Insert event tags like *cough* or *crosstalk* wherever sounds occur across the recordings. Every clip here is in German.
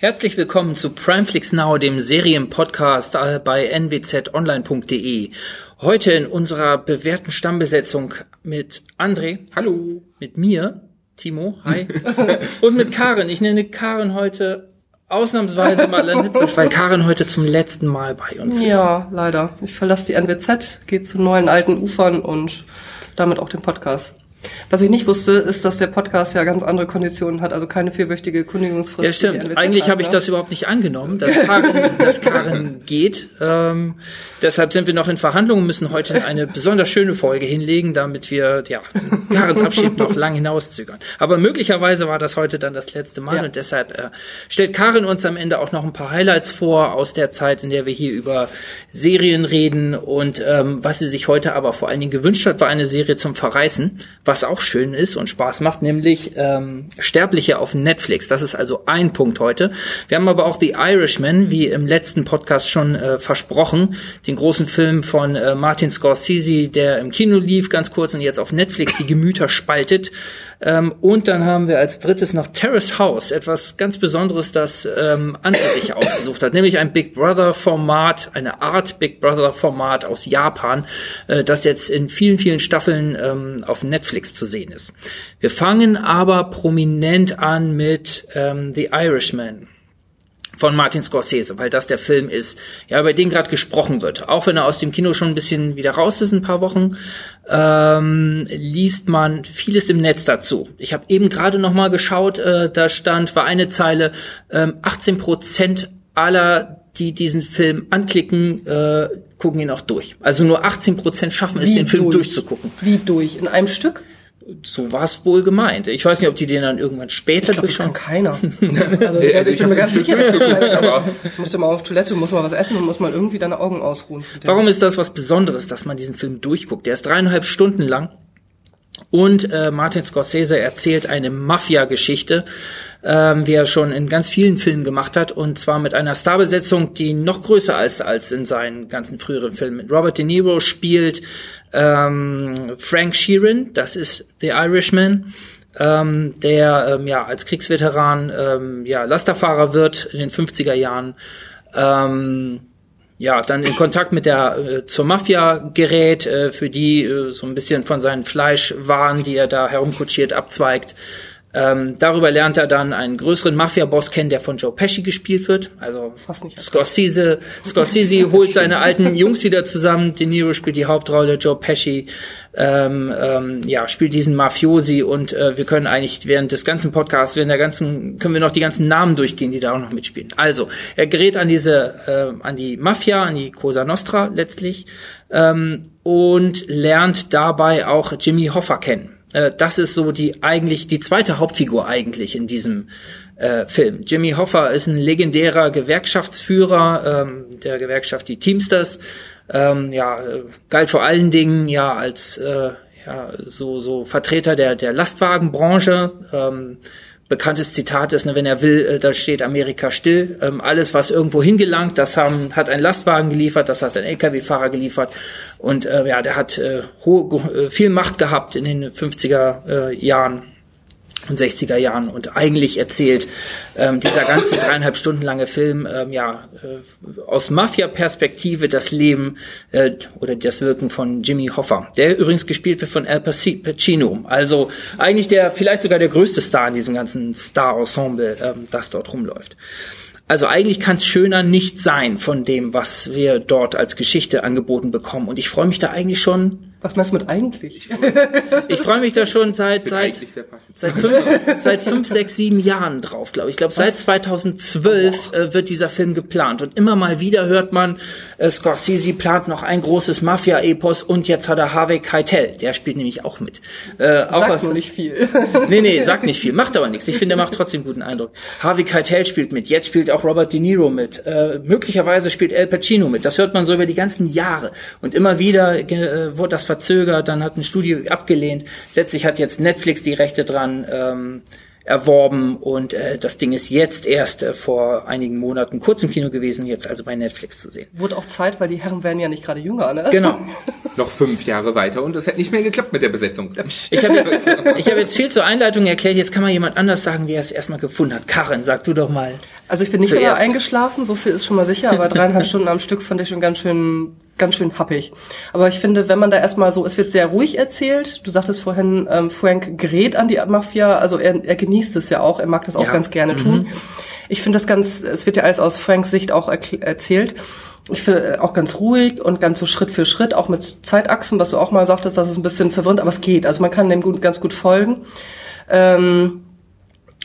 Herzlich willkommen zu Primeflix Now, dem Serienpodcast äh, bei nwzonline.de. Heute in unserer bewährten Stammbesetzung mit André. Hallo. Mit mir, Timo. Hi. *laughs* Und mit Karin. Ich nenne Karin heute ausnahmsweise mal Lanitzisch, weil Karin heute zum letzten Mal bei uns ist. Ja, leider. Ich verlasse die NWZ, gehe zu neuen alten Ufern und damit auch den Podcast. Was ich nicht wusste, ist, dass der Podcast ja ganz andere Konditionen hat, also keine vierwöchige Kündigungsfrist. Ja, stimmt. Eigentlich habe ich das überhaupt nicht angenommen, dass Karin, dass Karin geht. Ähm, deshalb sind wir noch in Verhandlungen, müssen heute eine besonders schöne Folge hinlegen, damit wir ja Karins Abschied noch lang hinauszögern. Aber möglicherweise war das heute dann das letzte Mal Ja. und deshalb äh, stellt Karin uns am Ende auch noch ein paar Highlights vor aus der Zeit, in der wir hier über Serien reden und ähm, was sie sich heute aber vor allen Dingen gewünscht hat, war eine Serie zum Verreißen, was auch schön ist und Spaß macht, nämlich ähm, Sterbliche auf Netflix. Das ist also ein Punkt heute. Wir haben aber auch The Irishman, wie im letzten Podcast schon äh, versprochen, den großen Film von äh, Martin Scorsese, der im Kino lief, ganz kurz und jetzt auf Netflix die Gemüter spaltet. Ähm, und dann haben wir als drittes noch Terrace House, etwas ganz Besonderes, das ähm, André sich *coughs* ausgesucht hat, nämlich ein Big Brother Format, eine Art Big Brother Format aus Japan, äh, das jetzt in vielen, vielen Staffeln ähm, auf Netflix zu sehen ist. Wir fangen aber prominent an mit ähm, The Irishman von Martin Scorsese, weil das der Film ist, ja, über den gerade gesprochen wird. Auch wenn er aus dem Kino schon ein bisschen wieder raus ist, ein paar Wochen, ähm, liest man vieles im Netz dazu. Ich habe eben gerade noch mal geschaut, äh, da stand, war eine Zeile, ähm, 18 Prozent aller, die diesen Film anklicken, äh, gucken ihn auch durch. Also nur 18 Prozent schaffen es, Wie den Film durch? durchzugucken. Wie durch? In einem Stück? So war es wohl gemeint. Ich weiß nicht, ob die den dann irgendwann später Ich glaube, das kann durchschauen. keiner. *laughs* Also, ich, *laughs* ich bin mir ganz sicher, dass das aber- musst du mal auf Toilette, muss mal was essen und muss mal irgendwie deine Augen ausruhen. Warum ist das was Besonderes, dass man diesen Film durchguckt? Der ist dreieinhalb Stunden lang und äh, Martin Scorsese erzählt eine Mafia-Geschichte, ähm, wie er schon in ganz vielen Filmen gemacht hat und zwar mit einer Starbesetzung, die noch größer ist als in seinen ganzen früheren Filmen. Robert De Niro spielt ähm, Frank Sheeran, das ist The Irishman. Ähm, der ähm, ja als Kriegsveteran ähm, ja Lasterfahrer wird in den 50er Jahren ähm, ja, dann in Kontakt mit der äh, zur Mafia gerät, äh, für die äh, so ein bisschen von seinen Fleischwaren, die er da herumkutschiert, abzweigt. Ähm, darüber lernt er dann einen größeren Mafia-Boss kennen, der von Joe Pesci gespielt wird. Also Fast nicht Scorsese, Scorsese *laughs* holt seine alten Jungs wieder zusammen. De Niro spielt die Hauptrolle, Joe Pesci ähm, ähm, ja, spielt diesen Mafiosi und äh, wir können eigentlich während des ganzen Podcasts, während der ganzen, können wir noch die ganzen Namen durchgehen, die da auch noch mitspielen. Also, er gerät an diese, äh, an die Mafia, an die Cosa Nostra letztlich ähm, und lernt dabei auch Jimmy Hoffa kennen. Äh, das ist so die eigentlich die zweite Hauptfigur eigentlich in diesem äh, Film. Jimmy Hoffa ist ein legendärer Gewerkschaftsführer ähm, der Gewerkschaft die Teamsters. Ähm, ja, äh, galt vor allen Dingen ja als äh, ja, so so Vertreter der der Lastwagenbranche. Ähm, bekanntes Zitat ist, ne, wenn er will, äh, da steht Amerika still. Ähm, alles, was irgendwo hingelangt, das haben, hat ein Lastwagen geliefert, das hat ein LKW-Fahrer geliefert. Und äh, ja, der hat äh, hohe, äh, viel Macht gehabt in den 50er äh, Jahren und 60er Jahren und eigentlich erzählt ähm, dieser ganze dreieinhalb Stunden lange Film ähm, ja äh, aus Mafia-Perspektive das Leben äh, oder das Wirken von Jimmy Hoffa, der übrigens gespielt wird von Al Paci- Pacino, also eigentlich der vielleicht sogar der größte Star in diesem ganzen Star-Ensemble, ähm, das dort rumläuft. Also eigentlich kann es schöner nicht sein von dem, was wir dort als Geschichte angeboten bekommen. Und ich freue mich da eigentlich schon. Was meinst du mit eigentlich? Ich freue mich da schon seit seit Eigentlich sehr passend. Seit fünf, seit fünf, sechs, sieben Jahren drauf, glaube ich. Ich glaube, seit 2012 äh, wird dieser Film geplant. Und immer mal wieder hört man, äh, Scorsese plant noch ein großes Mafia-Epos und jetzt hat er Harvey Keitel. Der spielt nämlich auch mit. Äh, auch Sagt was, nur nicht viel. *laughs* Nee, nee, sagt nicht viel, macht aber nichts. Ich finde, er macht trotzdem guten Eindruck. Harvey Keitel spielt mit, jetzt spielt auch Robert De Niro mit. Äh, möglicherweise spielt Al Pacino mit. Das hört man so über die ganzen Jahre. Und immer wieder äh, wurde das verzögert, dann hat ein Studio abgelehnt. Letztlich hat jetzt Netflix die Rechte dran ähm, erworben und äh, das Ding ist jetzt erst äh, vor einigen Monaten kurz im Kino gewesen, jetzt also bei Netflix zu sehen. Wurde auch Zeit, weil die Herren werden ja nicht gerade jünger, ne? Genau. *laughs* Noch fünf Jahre weiter und es hätte nicht mehr geklappt mit der Besetzung. Ich habe jetzt, ich hab jetzt viel zur Einleitung erklärt, jetzt kann mal jemand anders sagen, wie er es erstmal gefunden hat. Karin, sag du doch mal. Also ich bin nicht Zuerst. immer eingeschlafen, so viel ist schon mal sicher, aber dreieinhalb *laughs* Stunden am Stück fand ich schon ganz schön, ganz schön happig. Aber ich finde, wenn man da erstmal so, es wird sehr ruhig erzählt. Du sagtest vorhin, ähm, Frank gerät an die Mafia, also er, er genießt es ja auch, er mag das auch Ja. ganz gerne tun. Ich finde das ganz, es wird ja alles aus Franks Sicht auch erzählt. Ich finde äh, auch ganz ruhig und ganz so Schritt für Schritt, auch mit Zeitachsen, was du auch mal sagtest, das ist ein bisschen verwirrend, aber es geht. Also man kann dem gut, ganz gut folgen. Ähm,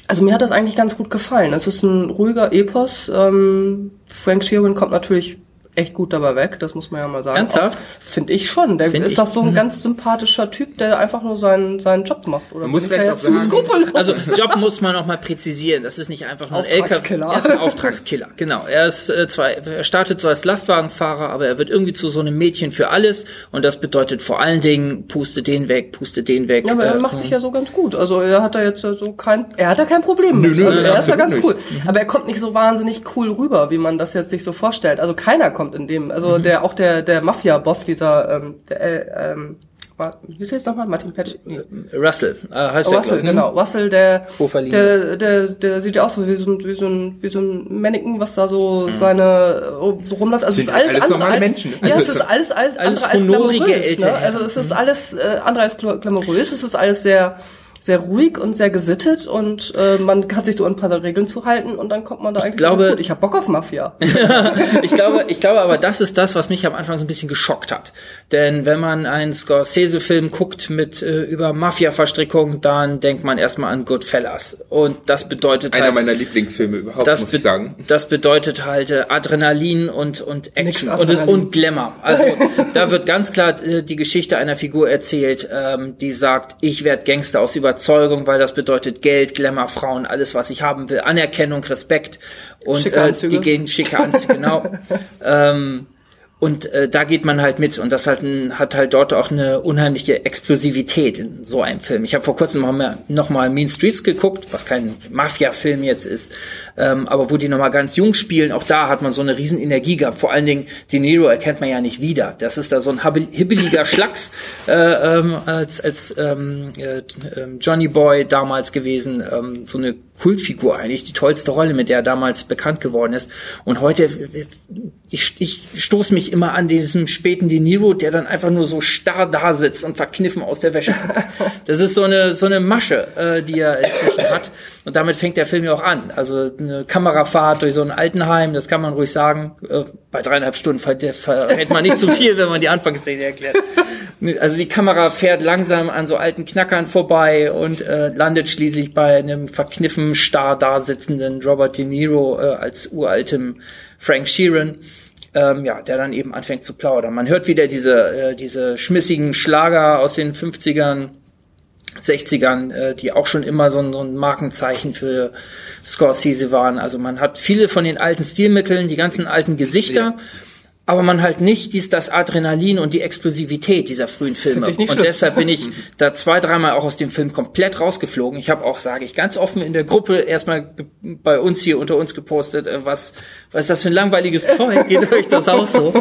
also mir hat das eigentlich ganz gut gefallen. Es ist ein ruhiger Epos. Ähm, Frank Sheeran kommt natürlich echt gut dabei weg, das muss man ja mal sagen. Ernsthaft? Finde ich schon. Der Find ist doch so ein ganz sympathischer Typ, der einfach nur seinen, seinen Job macht. Oder Man muss vielleicht auch zu sagen-? Also Job muss man noch mal präzisieren. Das ist nicht einfach nur ein Auftragskiller. LKW. Er ist ein Auftragskiller. Genau. Er ist äh, zwar, er startet so als Lastwagenfahrer, aber er wird irgendwie zu so einem Mädchen für alles. Und das bedeutet vor allen Dingen, puste den weg, puste den weg. Ja, aber er äh, macht sich ja so ganz gut. Also er hat da jetzt so kein, er hat da kein Problem mit. Nö, nö, also nö, er ist da ganz cool. nicht. Aber er kommt nicht so wahnsinnig cool rüber, wie man das jetzt sich so vorstellt. Also keiner kommt in dem, also Mhm. der auch der der Mafia-Boss dieser, ähm, der, äh, ähm, wie ist jetzt nochmal? Martin Patch? Nee. Russell, äh, heißt er, Russell, ich, ne? genau. Russell, der, der, der, der sieht ja auch so wie so ein, wie so ein, wie so ein Mannequin, was da so seine, so rumläuft. Also es Mhm. Ist alles, alles andere als, Menschen, ja, es Also ist alles, alles, Alles andere als glamourös, ne? Also es ist alles, äh, andere als gla- glamourös, es ist alles sehr, sehr ruhig und sehr gesittet und äh, man hat sich so an ein paar Regeln zu halten und dann kommt man da eigentlich glaube- ganz gut. Ich hab Bock auf Mafia. *laughs* *laughs* ich glaube, ich glaube aber, das ist das, was mich am Anfang so ein bisschen geschockt hat. Denn wenn man einen Scorsese-Film guckt mit äh, über Mafia-Verstrickung, dann denkt man erstmal an Goodfellas. Und das bedeutet Einer halt, meiner Lieblingsfilme überhaupt, das, muss ich sagen. das bedeutet halt äh, Adrenalin und, und Action und, und Glamour. Also *laughs* da wird ganz klar äh, die Geschichte einer Figur erzählt, ähm, die sagt, ich werde Gangster aus Überzeugung, weil das bedeutet Geld, Glamour, Frauen, alles, was ich haben will, Anerkennung, Respekt und äh, die gehen schicke Anzüge, genau. *laughs* ähm, und äh, da geht man halt mit und das halt ein, hat halt dort auch eine unheimliche Explosivität in so einem Film. Ich habe vor kurzem noch mal, noch mal Mean Streets geguckt, was kein Mafia-Film jetzt ist, ähm, aber wo die noch mal ganz jung spielen, auch da hat man so eine riesen Energie gehabt. Vor allen Dingen De Niro erkennt man ja nicht wieder. Das ist da so ein hibbeliger *laughs* Schlacks äh, ähm, als als ähm, äh, ähm, Johnny Boy damals gewesen, ähm, so eine Kultfigur eigentlich, die tollste Rolle, mit der er damals bekannt geworden ist. Und heute, ich, ich stoße mich immer an diesem späten De Niro, der dann einfach nur so starr da sitzt und verkniffen aus der Wäsche. *laughs* Das ist so eine, so eine Masche, äh, die er inzwischen hat. Und damit fängt der Film ja auch an. Also eine Kamerafahrt durch so ein Altenheim, das kann man ruhig sagen. Äh, bei dreieinhalb Stunden ver verrät man nicht zu *laughs* viel, wenn man die Anfangsszene erklärt. Also die Kamera fährt langsam an so alten Knackern vorbei und äh, landet schließlich bei einem verkniffen starr da sitzenden Robert De Niro äh, als uraltem Frank Sheeran. Ähm, ja, der dann eben anfängt zu plaudern. Man hört wieder diese, äh, diese schmissigen Schlager aus den 50ern, 60ern, äh, die auch schon immer so ein, so ein Markenzeichen für Scorsese waren. Also man hat viele von den alten Stilmitteln, die ganzen alten Gesichter, aber man halt nicht dies, das Adrenalin und die Explosivität dieser frühen Filme. Und schlimm. deshalb bin ich da zwei, dreimal auch aus dem Film komplett rausgeflogen. Ich habe auch, sage ich ganz offen in der Gruppe erstmal bei uns hier unter uns gepostet, äh, was, was ist das für ein langweiliges *laughs* Zeug? Geht euch das auch so?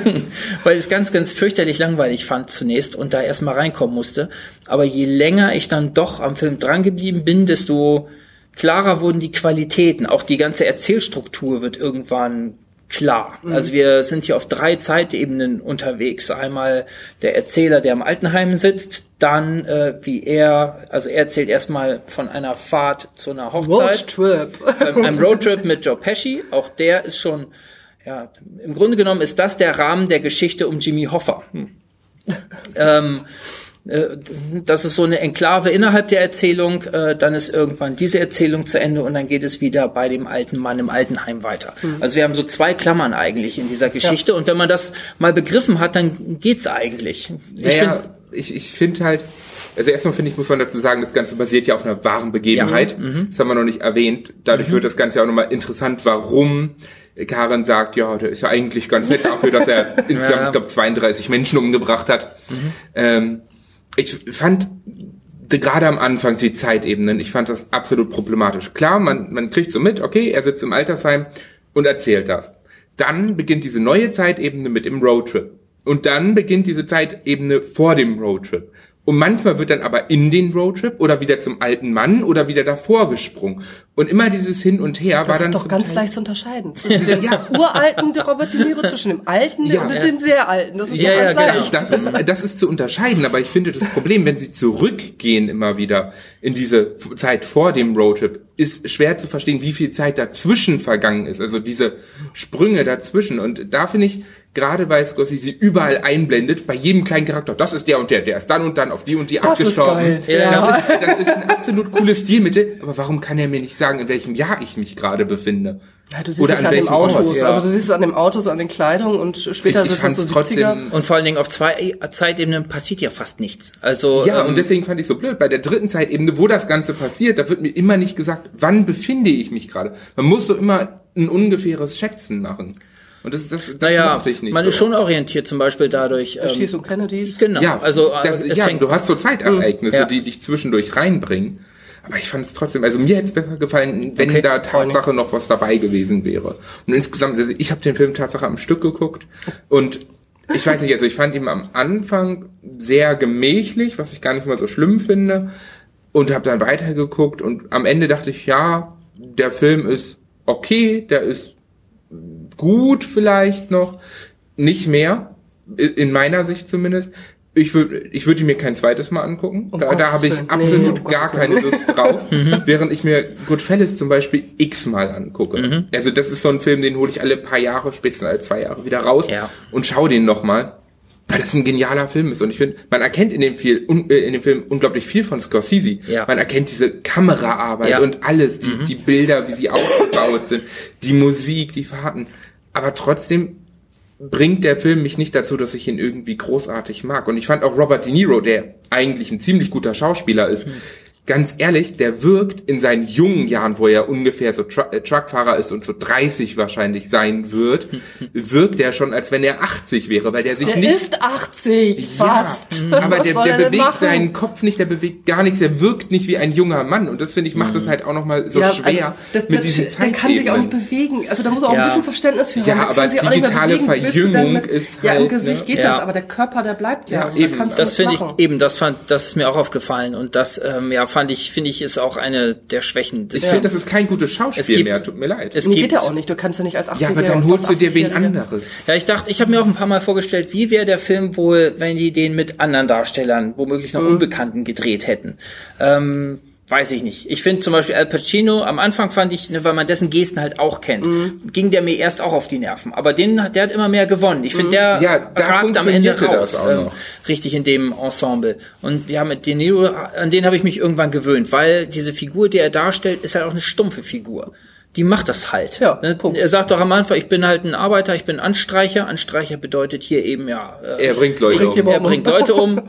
*laughs* Weil ich es ganz, ganz fürchterlich langweilig fand zunächst und da erstmal reinkommen musste. Aber je länger ich dann doch am Film drangeblieben bin, desto klarer wurden die Qualitäten. Auch die ganze Erzählstruktur wird irgendwann klar. Also wir sind hier auf drei Zeitebenen unterwegs. Einmal der Erzähler, der im Altenheim sitzt, dann äh, wie er, also er erzählt erstmal von einer Fahrt zu einer Hochzeit, Roadtrip. einem, einem Roadtrip mit Joe Pesci. Auch der ist schon, ja, im Grunde genommen ist das der Rahmen der Geschichte um Jimmy Hoffa. Hm. ähm, äh, das ist so eine Enklave innerhalb der Erzählung, äh, dann ist irgendwann diese Erzählung zu Ende und dann geht es wieder bei dem alten Mann im Altenheim weiter. Also wir haben so zwei Klammern eigentlich in dieser Geschichte und wenn man das mal begriffen hat, dann geht's eigentlich. Ich Naja, find- ich, ich finde halt, also erstmal finde ich, muss man dazu sagen, das Ganze basiert ja auf einer wahren Begebenheit. mhm. Das haben wir noch nicht erwähnt. Dadurch wird das Ganze ja auch nochmal interessant, warum Karen sagt, ja, der ist ja eigentlich ganz nett dafür, dass er *laughs* insgesamt, ich glaube, 32 Menschen umgebracht hat. Mhm. Ähm, ich fand gerade am Anfang die Zeitebenen, ich fand das absolut problematisch. Klar, man, man kriegt so mit, okay, er sitzt im Altersheim und erzählt das. Dann beginnt diese neue Zeitebene mit dem Roadtrip. Und dann beginnt diese Zeitebene vor dem Roadtrip. Und manchmal wird dann aber in den Roadtrip oder wieder zum alten Mann oder wieder davor gesprungen. Und immer dieses Hin und Her Das war dann ist doch ganz leicht zu unterscheiden. Zwischen dem *laughs* uralten Robert De Niro, zwischen dem alten Ja. und dem sehr alten. Das ist Ja, doch ja, ganz genau. leicht. Das ist, das ist zu unterscheiden, aber ich finde das Problem, wenn sie zurückgehen immer wieder in diese Zeit vor dem Roadtrip, ist schwer zu verstehen, wie viel Zeit dazwischen vergangen ist. Also diese Sprünge dazwischen. Und da finde ich, gerade weil Scorsese überall einblendet, bei jedem kleinen Charakter, das ist der und der, der ist dann und dann auf die und die Das ist abgestorben. geil. Ja. Das, ist, das ist ein absolut cooles Stilmittel, aber warum kann er mir nicht sagen, in welchem Jahr ich mich gerade befinde? Ja, du siehst Oder es an an den welchem Ort, Autos. ja. Also du siehst es an dem Autos, an den Kleidungen und später Ich- ich sind das fand's so trotzdem- 70er. Und vor allen Dingen auf zwei Zeitebenen passiert ja fast nichts. Also Ja, ähm, und deswegen fand ich so blöd. Bei der dritten Zeitebene, wo das Ganze passiert, da wird mir immer nicht gesagt, wann befinde ich mich gerade. Man muss so immer ein ungefähres Schätzen machen. Und das, das, das naja, mochte ich nicht. man so. ist schon orientiert, zum Beispiel dadurch. Ähm, Erschießung Kennedys. genau. ja, also das, es ja, fängt, du hast so Zeitereignisse, Ja. die dich zwischendurch reinbringen. Aber ich fand es trotzdem, also mir hätte es besser gefallen, wenn Okay. da Tatsache noch was dabei gewesen wäre. Und insgesamt, also ich habe den Film Tatsache am Stück geguckt und ich weiß nicht, also ich fand ihn am Anfang sehr gemächlich, was ich gar nicht mal so schlimm finde und habe dann weitergeguckt und am Ende dachte ich, ja, der Film ist okay, der ist gut vielleicht noch, nicht mehr, in meiner Sicht zumindest. Ich würde ich würde mir kein zweites Mal angucken. Um da da habe ich absolut Nee, um gar keine. Lust drauf, *laughs* während ich mir Goodfellas zum Beispiel x-mal angucke. Also das ist so ein Film, den hole ich alle paar Jahre, spätestens alle zwei Jahre wieder raus Ja. und schaue den nochmal. Weil das ein genialer Film ist. Und ich finde, man erkennt in dem, viel, un, äh, in dem Film unglaublich viel von Scorsese. Ja. Man erkennt diese Kameraarbeit Ja. und alles, die, die Bilder, wie sie *laughs* aufgebaut sind, die Musik, die Fahrten. Aber trotzdem bringt der Film mich nicht dazu, dass ich ihn irgendwie großartig mag. Und ich fand auch Robert De Niro, der eigentlich ein ziemlich guter Schauspieler ist, ganz ehrlich, der wirkt in seinen jungen Jahren, wo er ungefähr so Tru äh, Truckfahrer ist und so 30 wahrscheinlich sein wird, *laughs* wirkt er schon, als wenn er 80 wäre, weil der sich Der nicht ist 80, fast. ja, aber der, der er bewegt machen? seinen Kopf nicht, der bewegt gar nichts, der wirkt nicht wie ein junger Mann und das finde ich macht das halt auch nochmal so Ja, schwer also, das, mit das, diesen Der kann sich auch nicht Zeitebenen. bewegen. Also da muss er auch Ja. ein bisschen Verständnis für Ja, haben. Der aber kann sich auch nicht mehr digitale bewegen. Verjüngung mit, ist Ja, im halt, Gesicht ne? geht Ja. das, aber der Körper, der bleibt ja. Ja, also, da eben. du das finde ich eben, das fand, das ist mir auch aufgefallen und das, ähm, ja, fand ich, finde ich, ist auch eine der Schwächen. Des Ich finde, das ist kein gutes Schauspiel Es gibt- mehr, tut mir leid. es Nee, gibt- geht ja auch nicht. Du kannst ja nicht als 80 ja, aber dann holst du dir wen anderes. Ja, ich dachte, ich habe mir auch ein paar Mal vorgestellt, wie wäre der Film wohl, wenn die den mit anderen Darstellern, womöglich noch Unbekannten gedreht hätten. Ähm, weiß ich nicht. Ich finde zum Beispiel Al Pacino, am Anfang fand ich, ne, weil man dessen Gesten halt auch kennt, ging der mir erst auch auf die Nerven. Aber den, hat- der hat immer mehr gewonnen. Ich finde, der Ja, ragt am Ende raus. das auch ähm, noch. richtig in dem Ensemble. Und ja, mit De Niro, an den habe ich mich irgendwann gewöhnt, weil diese Figur, die er darstellt, ist halt auch eine stumpfe Figur. Die macht das halt. Ja, ne? Er sagt doch am Anfang, ich bin halt ein Arbeiter, ich bin Anstreicher. Anstreicher bedeutet hier eben ja, äh, Er bringt Leute Bringt um. er bringt Leute um.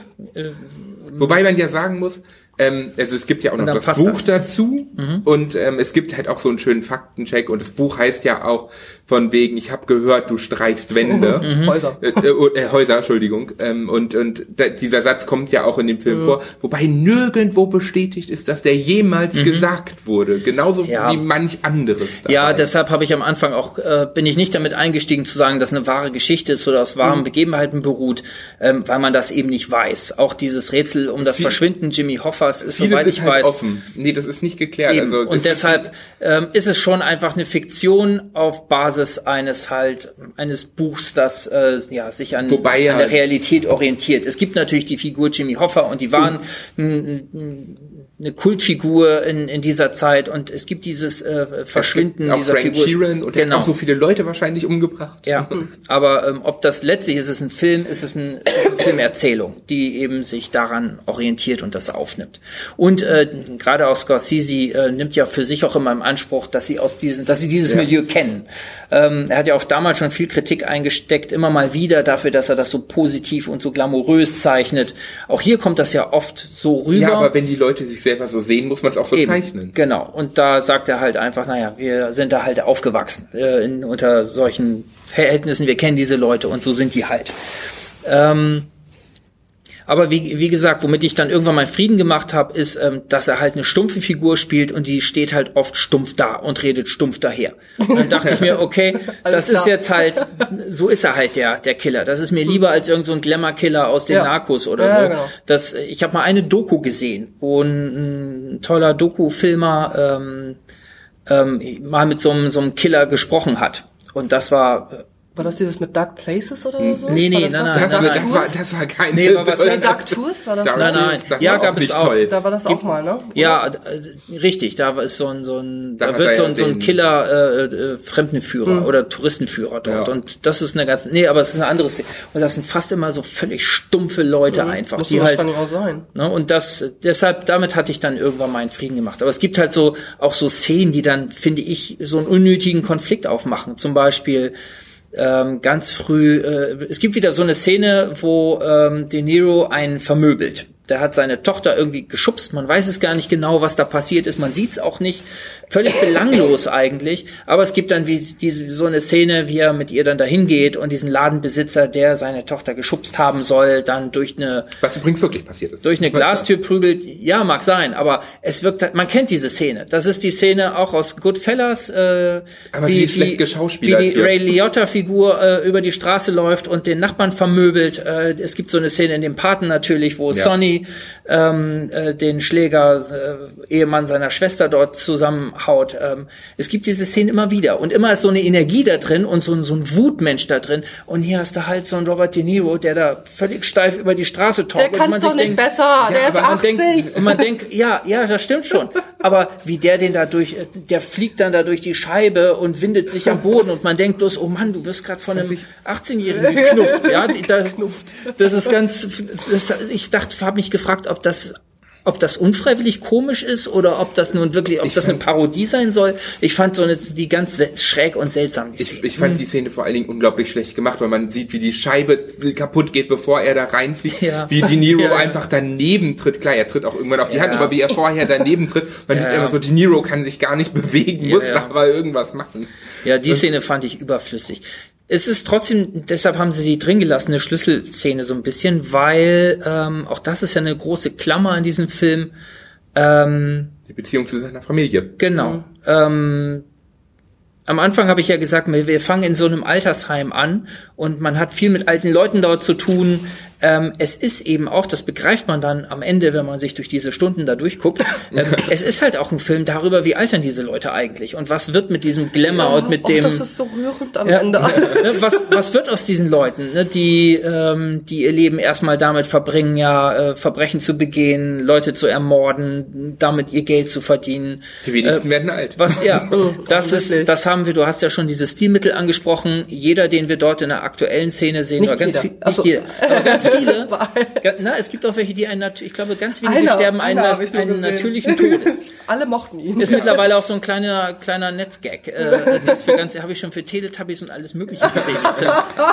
Wobei man ja sagen muss, ähm, also es gibt ja auch noch das Buch das. dazu und ähm, es gibt halt auch so einen schönen Faktencheck und das Buch heißt ja auch von wegen, ich habe gehört, du streichst Wände. *laughs* Häuser. Äh, äh, äh, Häuser, Entschuldigung. Ähm, und und da, dieser Satz kommt ja auch in dem Film vor, wobei nirgendwo bestätigt ist, dass der jemals gesagt wurde. Genauso Ja. wie manch anderes. Dabei. Ja, deshalb habe ich am Anfang auch, äh, bin ich nicht damit eingestiegen zu sagen, dass eine wahre Geschichte ist oder aus wahren Begebenheiten beruht, ähm, weil man das eben nicht weiß. Auch dieses Rätsel um das Verschwinden Jimmy Hoffers ist, Vieles soweit ist ich halt weiß, offen. Nee, das ist nicht geklärt. Eben. Also, und deshalb ähm, ist es schon einfach eine Fiktion auf Basis eines halt eines Buchs, das äh, ja sich an, Wobei ja- an der Realität orientiert. Es gibt natürlich die Figur Jimmy Hoffa und die waren n- eine Kultfigur in, in dieser Zeit und es gibt dieses äh, Verschwinden dieser Frank Figur. Sheeran und genau. auch so viele Leute wahrscheinlich umgebracht. Ja, *laughs* aber ähm, ob das letztlich ist es ein Film, ist es, ein, ist es eine Filmerzählung, die eben sich daran orientiert und das aufnimmt. Und äh, gerade auch Scorsese äh, nimmt ja für sich auch immer im Anspruch, dass sie aus diesen, dass sie dieses Ja. Milieu kennen. Ähm, er hat ja auch damals schon viel Kritik eingesteckt, immer mal wieder dafür, dass er das so positiv und so glamourös zeichnet. Auch hier kommt das ja oft so rüber. Ja, aber wenn die Leute sich selber so sehen, muss man es auch so Eben, zeichnen. Genau. Und da sagt er halt einfach, naja, wir sind da halt aufgewachsen äh, in, unter solchen Verhältnissen, wir kennen diese Leute und so sind die halt. Ähm, aber wie, wie gesagt, womit ich dann irgendwann meinen Frieden gemacht habe, ist, ähm, dass er halt eine stumpfe Figur spielt und die steht halt oft stumpf da und redet stumpf daher. Und dann dachte ich mir, *laughs* okay, das ist jetzt halt, so ist er halt der, der Killer. Das ist mir lieber als irgend so ein Glamour-Killer aus den Ja. Narcos oder Ja, so. genau. Das, ich habe mal eine Doku gesehen, wo ein, ein toller Doku-Filmer, ähm, ähm, mal mit so einem, so einem Killer gesprochen hat. Und das war War das dieses mit Dark Places oder so? Nee, nee, war das nein, das? nein, Das, nein, das, war, das war kein Nee, war was Nee, Dark Tours war das? Dark Nein, nein. Das Ja, gab es nicht auch. toll. Da war das auch mal, ne? Ja, äh, richtig, da ist so ein, so ein, Da da, wird so ein, so ein Killer, äh, äh, Fremdenführer oder Touristenführer dort. Ja. Und das ist eine ganz, nee, aber es ist eine andere Szene. Und das sind fast immer so völlig stumpfe Leute einfach, Muss die halt, auch sein. Ne, und das, deshalb, damit hatte ich dann irgendwann meinen Frieden gemacht. Aber es gibt halt so, auch so Szenen, die dann, finde ich, so einen unnötigen Konflikt aufmachen. Zum Beispiel, ähm, ganz früh, äh, es gibt wieder so eine Szene, wo ähm, De Niro einen vermöbelt. Der hat seine Tochter irgendwie geschubst, man weiß es gar nicht genau, was da passiert ist, man sieht es auch nicht. Völlig belanglos *laughs* eigentlich, aber es gibt dann wie diese so eine Szene, wie er mit ihr dann dahin geht und diesen Ladenbesitzer, der seine Tochter geschubst haben soll, dann durch eine Was übrigens wirklich passiert ist. durch eine Glastür prügelt, ja, mag sein, aber es wirkt, halt- man kennt diese Szene. Das ist die Szene auch aus Goodfellas, äh, Aber schlecht geschauspielert wie die hier. Ray Liotta-Figur äh, über die Straße läuft und den Nachbarn vermöbelt. Äh, es gibt so eine Szene in dem Paten natürlich, wo Ja. Sonny ähm, äh, den Schläger, äh, Ehemann seiner Schwester dort zusammenhaut. Ähm, es gibt diese Szene immer wieder und immer ist so eine Energie da drin und so, ein- so ein Wutmensch da drin. Und hier hast du halt so einen Robert De Niro, der da völlig steif über die Straße Der und kann's man doch nicht denkt, besser, der ist aber man 80. denkt, und man denkt, ja, ja, das stimmt schon. Aber wie der den da durch, der fliegt dann da durch die Scheibe und windet sich am Boden und man denkt bloß, oh Mann, du wirst gerade von einem 18-Jährigen geknufft. Ja, *laughs* da, das ist ganz, das, ich dachte, habe mich gefragt, ob das ob das unfreiwillig komisch ist oder ob das nun wirklich, ob das eine Parodie sein soll. Ich fand so eine, die ganz schräg und seltsam. Ich, Szene. ich fand die Szene vor allen Dingen unglaublich schlecht gemacht, weil man sieht, wie die Scheibe kaputt geht, bevor er da reinfliegt. Ja. Wie De Niro *laughs* Ja, einfach daneben tritt. Klar, er tritt auch irgendwann auf die Ja. Hand, aber wie er vorher daneben tritt. Man sieht immer so, De Niro kann sich gar nicht bewegen, muss aber irgendwas machen. Ja, die Szene fand ich überflüssig. Es ist trotzdem, deshalb haben sie die drin gelassene Schlüsselszene so ein bisschen, weil ähm, auch das ist ja eine große Klammer in diesem Film. Ähm, Die Beziehung zu seiner Familie. genau. Ähm, am Anfang habe ich ja gesagt, wir wir fangen in so einem Altersheim an und man hat viel mit alten Leuten dort zu tun. Ähm, es ist eben auch, das begreift man dann am Ende, wenn man sich durch diese Stunden da durchguckt. Ähm, *laughs* es ist halt auch ein Film darüber, wie altern diese Leute eigentlich und was wird mit diesem Glamour und mit Och, dem. das ist so rührend am Ja. Ende. Ne, was, was wird aus diesen Leuten, ne, die, ähm, die ihr Leben erstmal damit verbringen, ja, äh, Verbrechen zu begehen, Leute zu ermorden, damit ihr Geld zu verdienen? Die wenigsten werden alt. Äh, Was, ja, *laughs* das ist, das haben wir, du hast ja schon diese Stilmittel angesprochen. Jeder, den wir dort in der aktuellen Szene sehen, Nicht oder ganz jeder. viel, so. nicht jeder, aber ganz *laughs* ga- na, es gibt auch welche, die einen, ich glaube, ganz wenige Einer, sterben einen, einer einen gesehen. natürlichen Todes. *laughs* Alle mochten ihn. Ist mittlerweile auch so ein kleiner kleiner Netzgag. Äh, das für ganz habe ich schon für Teletubbies und alles Mögliche gesehen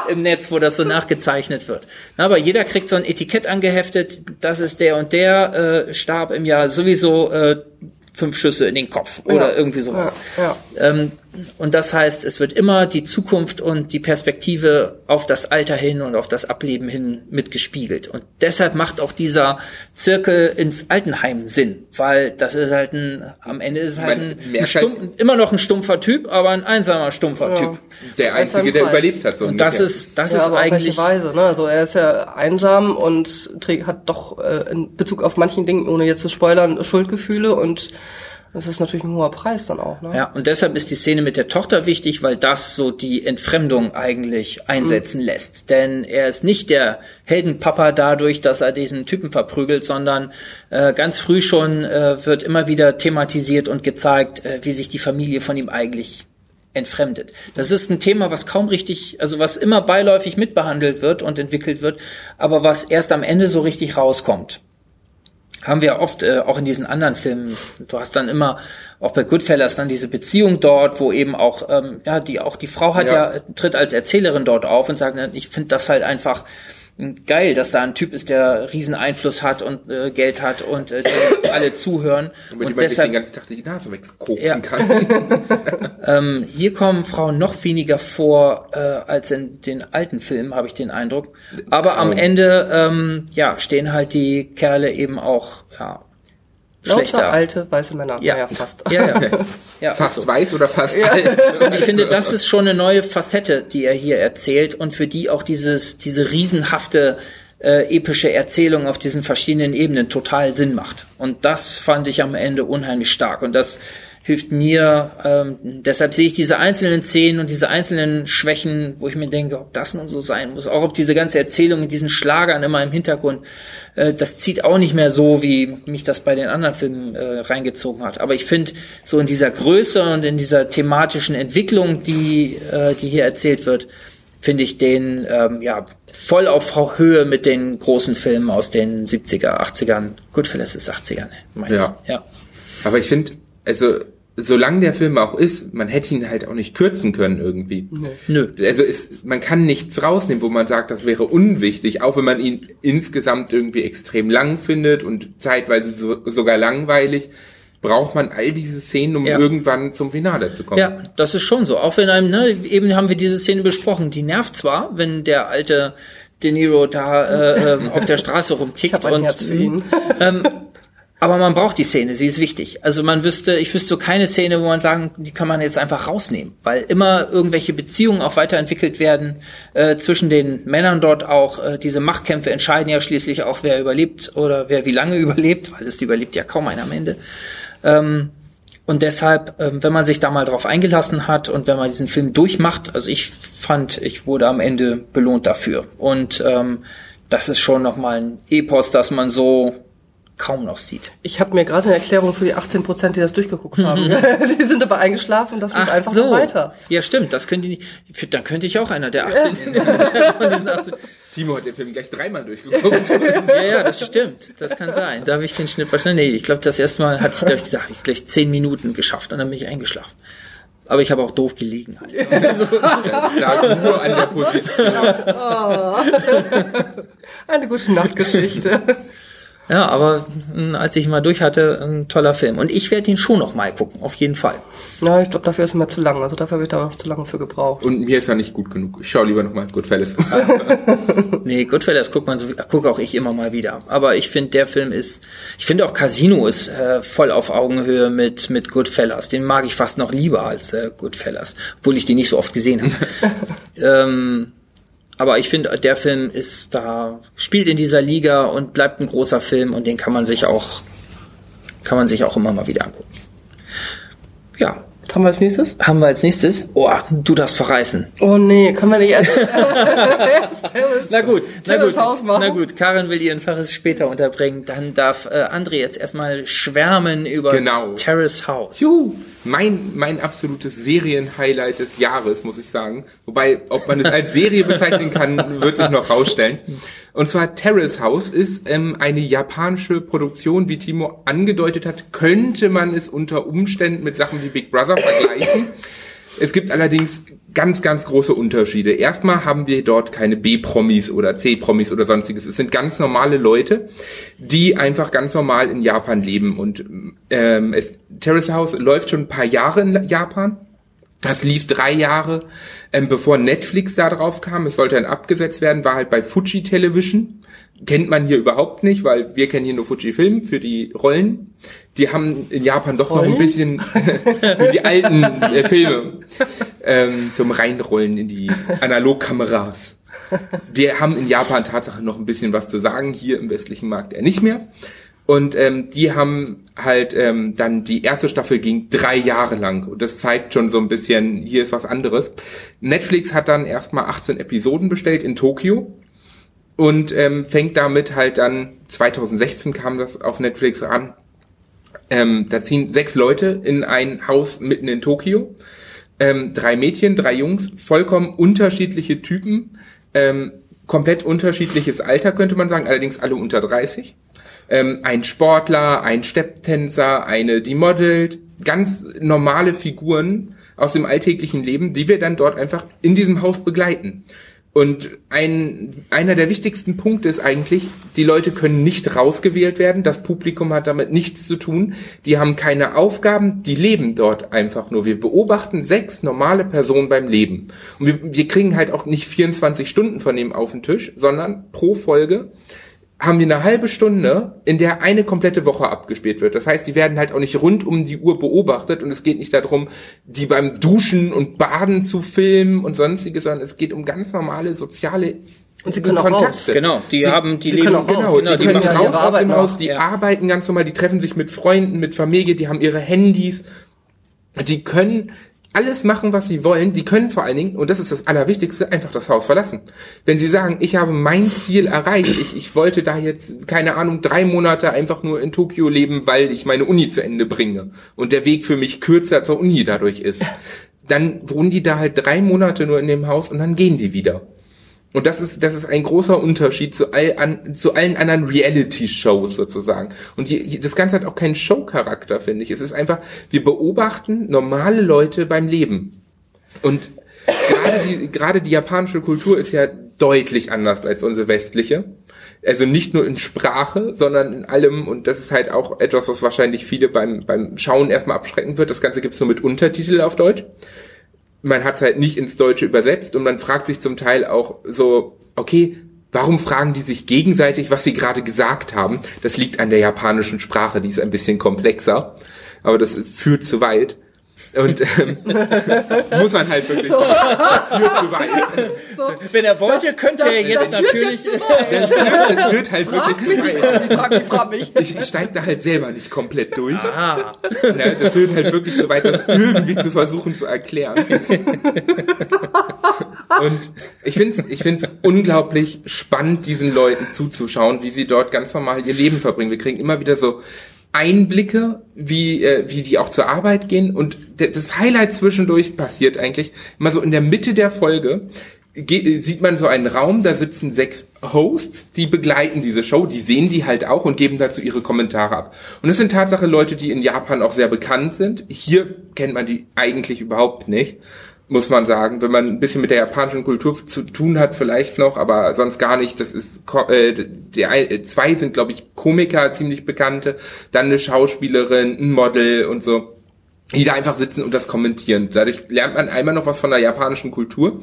im, im Netz, wo das so nachgezeichnet wird. Na, aber jeder kriegt so ein Etikett angeheftet. Das ist der und der äh, starb im Jahr sowieso äh, fünf Schüsse in den Kopf oder Ja. irgendwie sowas. Ja, Ähm, und das heißt, es wird immer die Zukunft und die Perspektive auf das Alter hin und auf das Ableben hin mitgespiegelt. Und deshalb macht auch dieser Zirkel ins Altenheim Sinn, weil das ist halt ein, am Ende ist es halt ein, ein merkt halt- stumpf, immer noch ein stumpfer Typ, aber ein einsamer stumpfer Typ. Der Einzige, der überlebt hat. So Und das ist, das ja, ist aber auf eigentlich, welche Weise, ne? Also er ist ja einsam und trägt, hat doch äh, in Bezug auf manchen Dingen, ohne jetzt zu spoilern, Schuldgefühle und das ist natürlich ein hoher Preis dann auch, ne? Ja, und deshalb ist die Szene mit der Tochter wichtig, weil das so die Entfremdung eigentlich einsetzen lässt. Denn er ist nicht der Heldenpapa dadurch, dass er diesen Typen verprügelt, sondern äh, ganz früh schon äh, wird immer wieder thematisiert und gezeigt, äh, wie sich die Familie von ihm eigentlich entfremdet. Das ist ein Thema, was kaum richtig, also was immer beiläufig mitbehandelt wird und entwickelt wird, aber was erst am Ende so richtig rauskommt haben wir oft äh, auch in diesen anderen Filmen. Du hast dann immer auch bei Goodfellas dann diese Beziehung dort, wo eben auch ähm, ja die auch die Frau hat ja, Ja. tritt als Erzählerin dort auf und sagt, ich finde das halt einfach geil, dass da ein Typ ist, der riesen Einfluss hat und äh, Geld hat und äh, *coughs* alle zuhören Und und sich den deshalb ganzen Tag die Nase wegkoksen Ja. kann. *laughs* *laughs* ähm, hier kommen Frauen noch weniger vor äh, als in den alten Filmen, habe ich den Eindruck. Aber am. Ende ähm, ja stehen halt die Kerle eben auch ja schlechter. Lauter alte weiße Männer, Ja. naja, fast. Ja, ja. *laughs* ja Fast so. weiß oder fast alt. Und *laughs* ich finde, das ist schon eine neue Facette, die er hier erzählt und für die auch dieses, diese riesenhafte äh, epische Erzählung auf diesen verschiedenen Ebenen total Sinn macht. Und das fand ich am Ende unheimlich stark. Und das hilft mir. Ähm, deshalb sehe ich diese einzelnen Szenen und diese einzelnen Schwächen, wo ich mir denke, ob das nun so sein muss. Auch ob diese ganze Erzählung in diesen Schlagern immer im Hintergrund, äh, das zieht auch nicht mehr so, wie mich das bei den anderen Filmen äh, reingezogen hat. Aber ich finde, so in dieser Größe und in dieser thematischen Entwicklung, die, äh, die hier erzählt wird, finde ich den ähm, ja voll auf Höhe mit den großen Filmen aus den 70er, 80ern. Goodfellas ist 80er, ne? Ja. ja. Aber ich finde, also solange der Film auch ist, man hätte ihn halt auch nicht kürzen können irgendwie. Nö. Also ist, man kann nichts rausnehmen, wo man sagt, das wäre unwichtig, auch wenn man ihn insgesamt irgendwie extrem lang findet und zeitweise so, sogar langweilig braucht man all diese Szenen, um Ja. irgendwann zum Finale zu kommen. Ja, das ist schon so. Auch wenn einem, ne, eben haben wir diese Szene besprochen, die nervt zwar, wenn der alte De Niro da äh, ähm, auf der Straße rumkickt Ich hab ein und Herz für ihn. *laughs* ähm, aber man braucht die Szene, sie ist wichtig. Also man wüsste, ich wüsste so keine Szene, wo man sagen, die kann man jetzt einfach rausnehmen, weil immer irgendwelche Beziehungen auch weiterentwickelt werden äh, zwischen den Männern dort auch. Äh, diese Machtkämpfe entscheiden ja schließlich auch, wer überlebt oder wer wie lange *laughs* überlebt, weil es überlebt ja kaum einer am Ende. Ähm, und deshalb, ähm, wenn man sich da mal drauf eingelassen hat und wenn man diesen Film durchmacht, also ich fand, ich wurde am Ende belohnt dafür. Und ähm, das ist schon nochmal ein Epos, das man so kaum noch sieht. Ich habe mir gerade eine Erklärung für die 18 Prozent, die das durchgeguckt haben. *laughs* *laughs* die sind aber eingeschlafen und das geht einfach so. weiter. Ja, stimmt, das können die nicht. Dann könnte ich auch einer der 18 *laughs* von diesen 18. Timo hat den Film gleich dreimal durchgeguckt. Ja, ja, das stimmt. Das kann sein. Da habe ich den Schnitt wahrscheinlich. Nee, ich glaube, das erste Mal hatte ich, ich gesagt, ich gleich zehn Minuten geschafft und dann bin ich eingeschlafen. Aber ich habe auch doof gelegen. Halt. Das lag nur an der Position. Eine gute Nachtgeschichte. Ja, aber mh, als ich ihn mal durch hatte, ein toller Film. Und ich werde ihn schon noch mal gucken, auf jeden Fall. Na, ich glaube, dafür ist mir zu lang. Also dafür habe ich da auch zu lange für gebraucht. Und mir ist er nicht gut genug. Ich schaue lieber nochmal Goodfellas. *laughs* *laughs* Nee, Goodfellas guckt man so, gucke auch ich immer mal wieder. Aber ich finde, der Film ist, ich finde auch Casino ist äh, voll auf Augenhöhe mit mit Goodfellas. Den mag ich fast noch lieber als äh, Goodfellas, obwohl ich den nicht so oft gesehen habe. *laughs* ähm, aber ich finde, der Film ist da, spielt in dieser Liga und bleibt ein großer Film und den kann man sich auch, kann man sich auch immer mal wieder angucken. Ja, Was haben wir als nächstes? haben wir als nächstes, oh, du darfst verreißen. Oh nee, können wir nicht erst, *laughs* *laughs* Na gut, na Terrace gut, House machen? na gut. Karin will ihren Verriss später unterbringen. Dann darf äh, André jetzt erstmal schwärmen über Genau. Terrace House. Juhu. Mein, mein absolutes Serienhighlight des Jahres, muss ich sagen. Wobei, ob man es als Serie bezeichnen kann, *laughs* wird sich noch rausstellen. Und zwar Terrace House ist ähm, eine japanische Produktion, wie Timo angedeutet hat, könnte man es unter Umständen mit Sachen wie Big Brother vergleichen. Es gibt allerdings ganz, ganz große Unterschiede. Erstmal haben wir dort keine B-Promis oder C-Promis oder sonstiges. Es sind ganz normale Leute, die einfach ganz normal in Japan leben. Und ähm, es, Terrace House läuft schon ein paar Jahre in Japan. Das lief drei Jahre, ähm, bevor Netflix da drauf kam. Es sollte dann abgesetzt werden, war halt bei Fuji Television. Kennt man hier überhaupt nicht, weil wir kennen hier nur Fuji Film für die Rollen. Die haben in Japan doch noch ein Rollen? bisschen *laughs* für die alten äh, Filme ähm, zum Reinrollen in die Analogkameras. Die haben in Japan Tatsache noch ein bisschen was zu sagen, hier im westlichen Markt eher nicht mehr. Und ähm, die haben halt ähm, dann die erste Staffel ging drei Jahre lang und das zeigt schon so ein bisschen, hier ist was anderes. Netflix hat dann erstmal 18 Episoden bestellt in Tokio und ähm, fängt damit halt dann 2016 kam das auf Netflix an. Ähm, da ziehen sechs Leute in ein Haus mitten in Tokio. Ähm, drei Mädchen, drei Jungs, vollkommen unterschiedliche Typen, ähm, komplett unterschiedliches Alter könnte man sagen, allerdings alle unter 30. Ähm, ein Sportler, ein Stepptänzer, eine, die modelt, ganz normale Figuren aus dem alltäglichen Leben, die wir dann dort einfach in diesem Haus begleiten. Und ein, einer der wichtigsten Punkte ist eigentlich, die Leute können nicht rausgewählt werden, das Publikum hat damit nichts zu tun, die haben keine Aufgaben, die leben dort einfach nur. Wir beobachten sechs normale Personen beim Leben. Und wir, wir kriegen halt auch nicht 24 Stunden von dem auf den Tisch, sondern pro Folge haben wir eine halbe Stunde, in der eine komplette Woche abgespielt wird. Das heißt, die werden halt auch nicht rund um die Uhr beobachtet und es geht nicht darum, die beim Duschen und Baden zu filmen und sonstiges, sondern es geht um ganz normale soziale Und sie können auch raus. Genau, die Sie- haben, die sie leben können auch Genau, raus. genau, die, können ja raus aus dem. Haus, die Ja. arbeiten ganz normal, die treffen sich mit Freunden, mit Familie, die haben ihre Handys Die können alles machen, was sie wollen. Die können vor allen Dingen, und das ist das Allerwichtigste, einfach das Haus verlassen. Wenn sie sagen, ich habe mein Ziel erreicht, ich, ich wollte da jetzt, keine Ahnung, drei Monate einfach nur in Tokio leben, weil ich meine Uni zu Ende bringe und der Weg für mich kürzer zur Uni dadurch ist, dann wohnen die da halt drei Monate nur in dem Haus und dann gehen die wieder. Und das ist, das ist ein großer Unterschied zu, all, an, zu allen anderen Reality-Shows sozusagen. Und die, das Ganze hat auch keinen Show-Charakter, finde ich. Es ist einfach, wir beobachten normale Leute beim Leben. Und gerade die, gerade die japanische Kultur ist ja deutlich anders als unsere westliche. Also nicht nur in Sprache, sondern in allem. Und das ist halt auch etwas, was wahrscheinlich viele beim, beim Schauen erstmal abschrecken wird. Das Ganze gibt's nur mit Untertitel auf Deutsch man hat es halt nicht ins Deutsche übersetzt und man fragt sich zum Teil auch so, okay, warum fragen die sich gegenseitig, was sie gerade gesagt haben? Das liegt an der japanischen Sprache, die ist ein bisschen komplexer, aber das führt zu weit. Und ähm, *laughs* muss man halt wirklich so. das führt zu weit. So. Wenn er wollte, das, könnte das, er jetzt das natürlich. Jetzt das, führt, das führt halt frag wirklich mich, zu weit. Frag mich, frag mich. Ich, ich steige da halt selber nicht komplett durch. Ah. Ja, das führt halt wirklich zu weit, das irgendwie zu versuchen zu erklären. Und ich finde es ich find's unglaublich spannend, diesen Leuten zuzuschauen, wie sie dort ganz normal ihr Leben verbringen. Wir kriegen immer wieder so Einblicke, wie, äh, wie die auch zur Arbeit gehen. Und das Highlight zwischendurch passiert eigentlich immer so in der Mitte der Folge. Sieht man so einen Raum, da sitzen sechs Hosts, die begleiten diese Show, die sehen die halt auch und geben dazu ihre Kommentare ab. Und es sind Tatsache Leute, die in Japan auch sehr bekannt sind. Hier kennt man die eigentlich überhaupt nicht muss man sagen. Wenn man ein bisschen mit der japanischen Kultur zu tun hat, vielleicht noch, aber sonst gar nicht. Das ist äh, die, zwei sind, glaube ich, Komiker, ziemlich bekannte, dann eine Schauspielerin, ein Model und so die da einfach sitzen und das kommentieren. Dadurch lernt man einmal noch was von der japanischen Kultur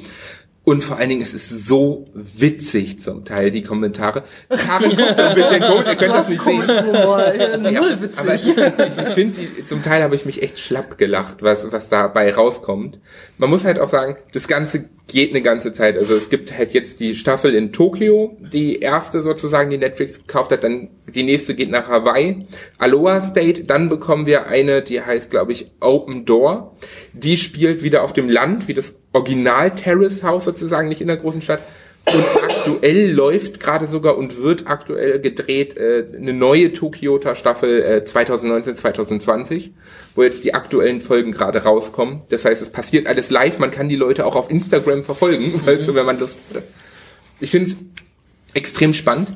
und vor allen Dingen, es ist so witzig zum Teil, die Kommentare. Karin guckt so ein bisschen komisch, ihr könnt das nicht sehen. Humor, ja, *laughs* witzig. aber ich, ich, ich finde, zum Teil habe ich mich echt schlapp gelacht, was, was dabei rauskommt. Man muss halt auch sagen, das Ganze geht eine ganze Zeit. Also es gibt halt jetzt die Staffel in Tokio, die erste sozusagen, die Netflix gekauft hat, dann die nächste geht nach Hawaii, Aloha State, dann bekommen wir eine, die heißt, glaube ich, Open Door. Die spielt wieder auf dem Land, wie das Original Terrace House sozusagen, nicht in der großen Stadt. Und aktuell läuft gerade sogar und wird aktuell gedreht äh, eine neue Tokyota Staffel äh, 2019 2020, wo jetzt die aktuellen Folgen gerade rauskommen. Das heißt, es passiert alles live. Man kann die Leute auch auf Instagram verfolgen, mhm. *laughs* weißt du, wenn man das. Ich finde es extrem spannend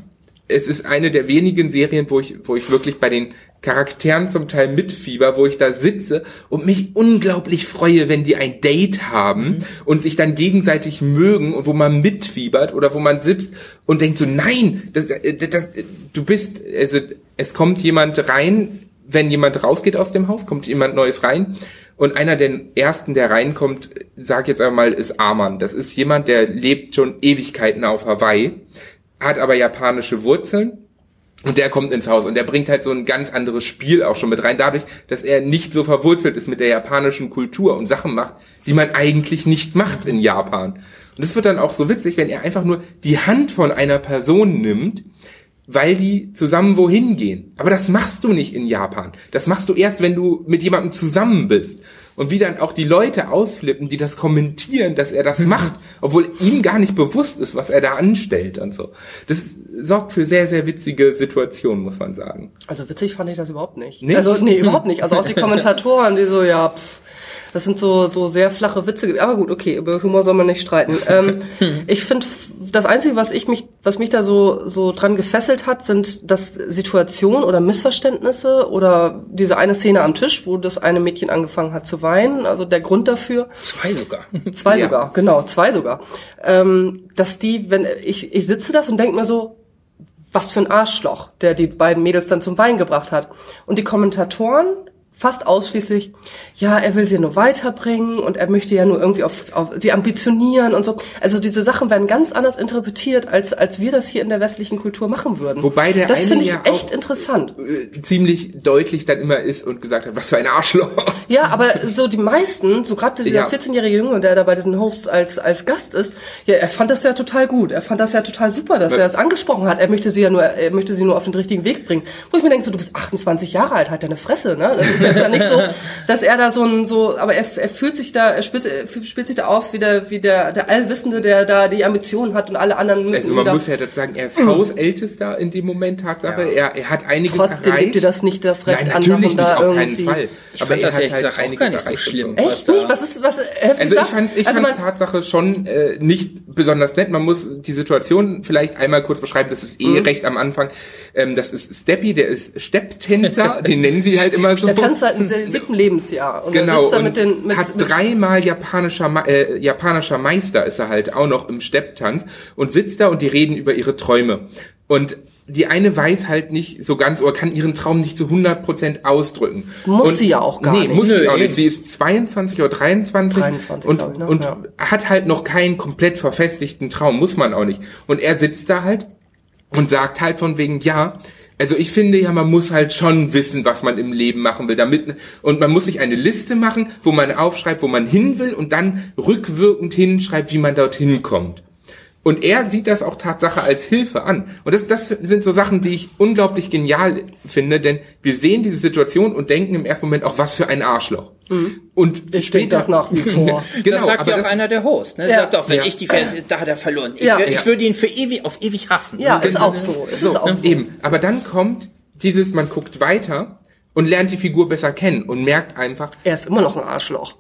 es ist eine der wenigen Serien, wo ich, wo ich wirklich bei den Charakteren zum Teil mitfieber, wo ich da sitze und mich unglaublich freue, wenn die ein Date haben mhm. und sich dann gegenseitig mögen und wo man mitfiebert oder wo man sitzt und denkt so, nein, das, das, das, du bist, also es kommt jemand rein, wenn jemand rausgeht aus dem Haus, kommt jemand Neues rein. Und einer der ersten, der reinkommt, sag jetzt einmal, ist Arman. Das ist jemand, der lebt schon Ewigkeiten auf Hawaii hat aber japanische Wurzeln und der kommt ins Haus und der bringt halt so ein ganz anderes Spiel auch schon mit rein, dadurch, dass er nicht so verwurzelt ist mit der japanischen Kultur und Sachen macht, die man eigentlich nicht macht in Japan. Und es wird dann auch so witzig, wenn er einfach nur die Hand von einer Person nimmt, weil die zusammen wohin gehen. Aber das machst du nicht in Japan. Das machst du erst, wenn du mit jemandem zusammen bist und wie dann auch die Leute ausflippen, die das kommentieren, dass er das mhm. macht, obwohl ihm gar nicht bewusst ist, was er da anstellt und so. Das sorgt für sehr, sehr witzige Situationen, muss man sagen. Also witzig fand ich das überhaupt nicht. nicht? Also nee, überhaupt *laughs* nicht. Also auch die Kommentatoren, die so, ja, pff, das sind so, so sehr flache Witze. Aber gut, okay, über Humor soll man nicht streiten. *laughs* Ähm, ich finde, das Einzige, was ich mich, was mich da so, so dran gefesselt hat, sind das Situationen oder Missverständnisse oder diese eine Szene am Tisch, wo das eine Mädchen angefangen hat zu weinen. Also der Grund dafür. Zwei sogar. *laughs* Zwei ja. sogar, genau, zwei sogar. Ähm, dass die, wenn ich, ich sitze das und denke mir so, was für ein Arschloch, der die beiden Mädels dann zum Wein gebracht hat. Und die Kommentatoren fast ausschließlich, ja, er will sie nur weiterbringen und er möchte ja nur irgendwie auf, auf sie ambitionieren und so. Also diese Sachen werden ganz anders interpretiert, als, als wir das hier in der westlichen Kultur machen würden. Wobei der das finde ich ja echt interessant. Äh, ziemlich deutlich dann immer ist und gesagt hat, was für ein Arschloch. Ja, aber so die meisten, so gerade dieser ja. 14-jährige Junge, der da bei diesen Hosts als, als Gast ist, ja, er fand das ja total gut. Er fand das ja total super, dass was? er das angesprochen hat. Er möchte sie ja nur, er möchte sie nur auf den richtigen Weg bringen. Wo ich mir denke, so, du bist 28 Jahre alt, halt deine Fresse, ne? Jetzt ja nicht so, *laughs* dass er da so ein, so, aber er, er fühlt sich da, er spielt, er spielt sich da auf wie der, wie der, der Allwissende, der da die Ambitionen hat und alle anderen müssen Also man muss ja dazu sagen, er ist Hausältester in dem Moment, Tatsache. Er, er hat einiges trotzdem erreicht. dir das nicht das Recht, Nein, natürlich nicht, da auf irgendwie. keinen Fall. Ich Aber fand er das hat halt gesagt auch einiges gar nicht so schlimm. Echt nicht? Was ist, was, äh, wie Also ich fand's, ich also fand's man, Tatsache schon äh, nicht besonders nett. Man muss die Situation vielleicht einmal kurz beschreiben. Das ist eh Mhm. recht am Anfang. Ähm, das ist Steppy, der ist Stepptänzer. *laughs* den nennen sie halt immer so. der tanzt seit dem siebten Lebensjahr und er Genau, sitzt da und mit den, mit, hat mit dreimal japanischer, äh, japanischer Meister ist er halt auch noch im Stepptanz und sitzt da und die reden über ihre Träume. Und die eine weiß halt nicht so ganz oder kann ihren Traum nicht zu 100% ausdrücken. Muss und, sie ja auch gar nee, nicht. muss Nö, sie auch nicht. Sie ist 22 oder 23 23, und, ich, ne? und Ja. hat halt noch keinen komplett verfestigten Traum, muss man auch nicht. Und er sitzt da halt und sagt halt von wegen, ja, also ich finde ja, man muss halt schon wissen, was man im Leben machen will, damit, und man muss sich eine Liste machen, wo man aufschreibt, wo man hin will und dann rückwirkend hinschreibt, wie man dorthin kommt. Und er sieht das auch Tatsache als Hilfe an. Und das, das sind so Sachen, die ich unglaublich genial finde, denn wir sehen diese Situation und denken im ersten Moment auch, was für ein Arschloch. Und ich denke das nach wie *laughs* vor. Genau, das sagt ja auch das- einer der Hosts. Ne? Ja. Sagt auch, wenn Ja. ich die Pferde, da hat er verloren. Ich, Ja. wär- ich würde ihn für ewig, auf ewig hassen. Ja, Das ist auch so. Es So, ist auch so. eben. Aber dann kommt dieses, man guckt weiter und lernt die Figur besser kennen und merkt einfach, Er ist immer noch ein Arschloch.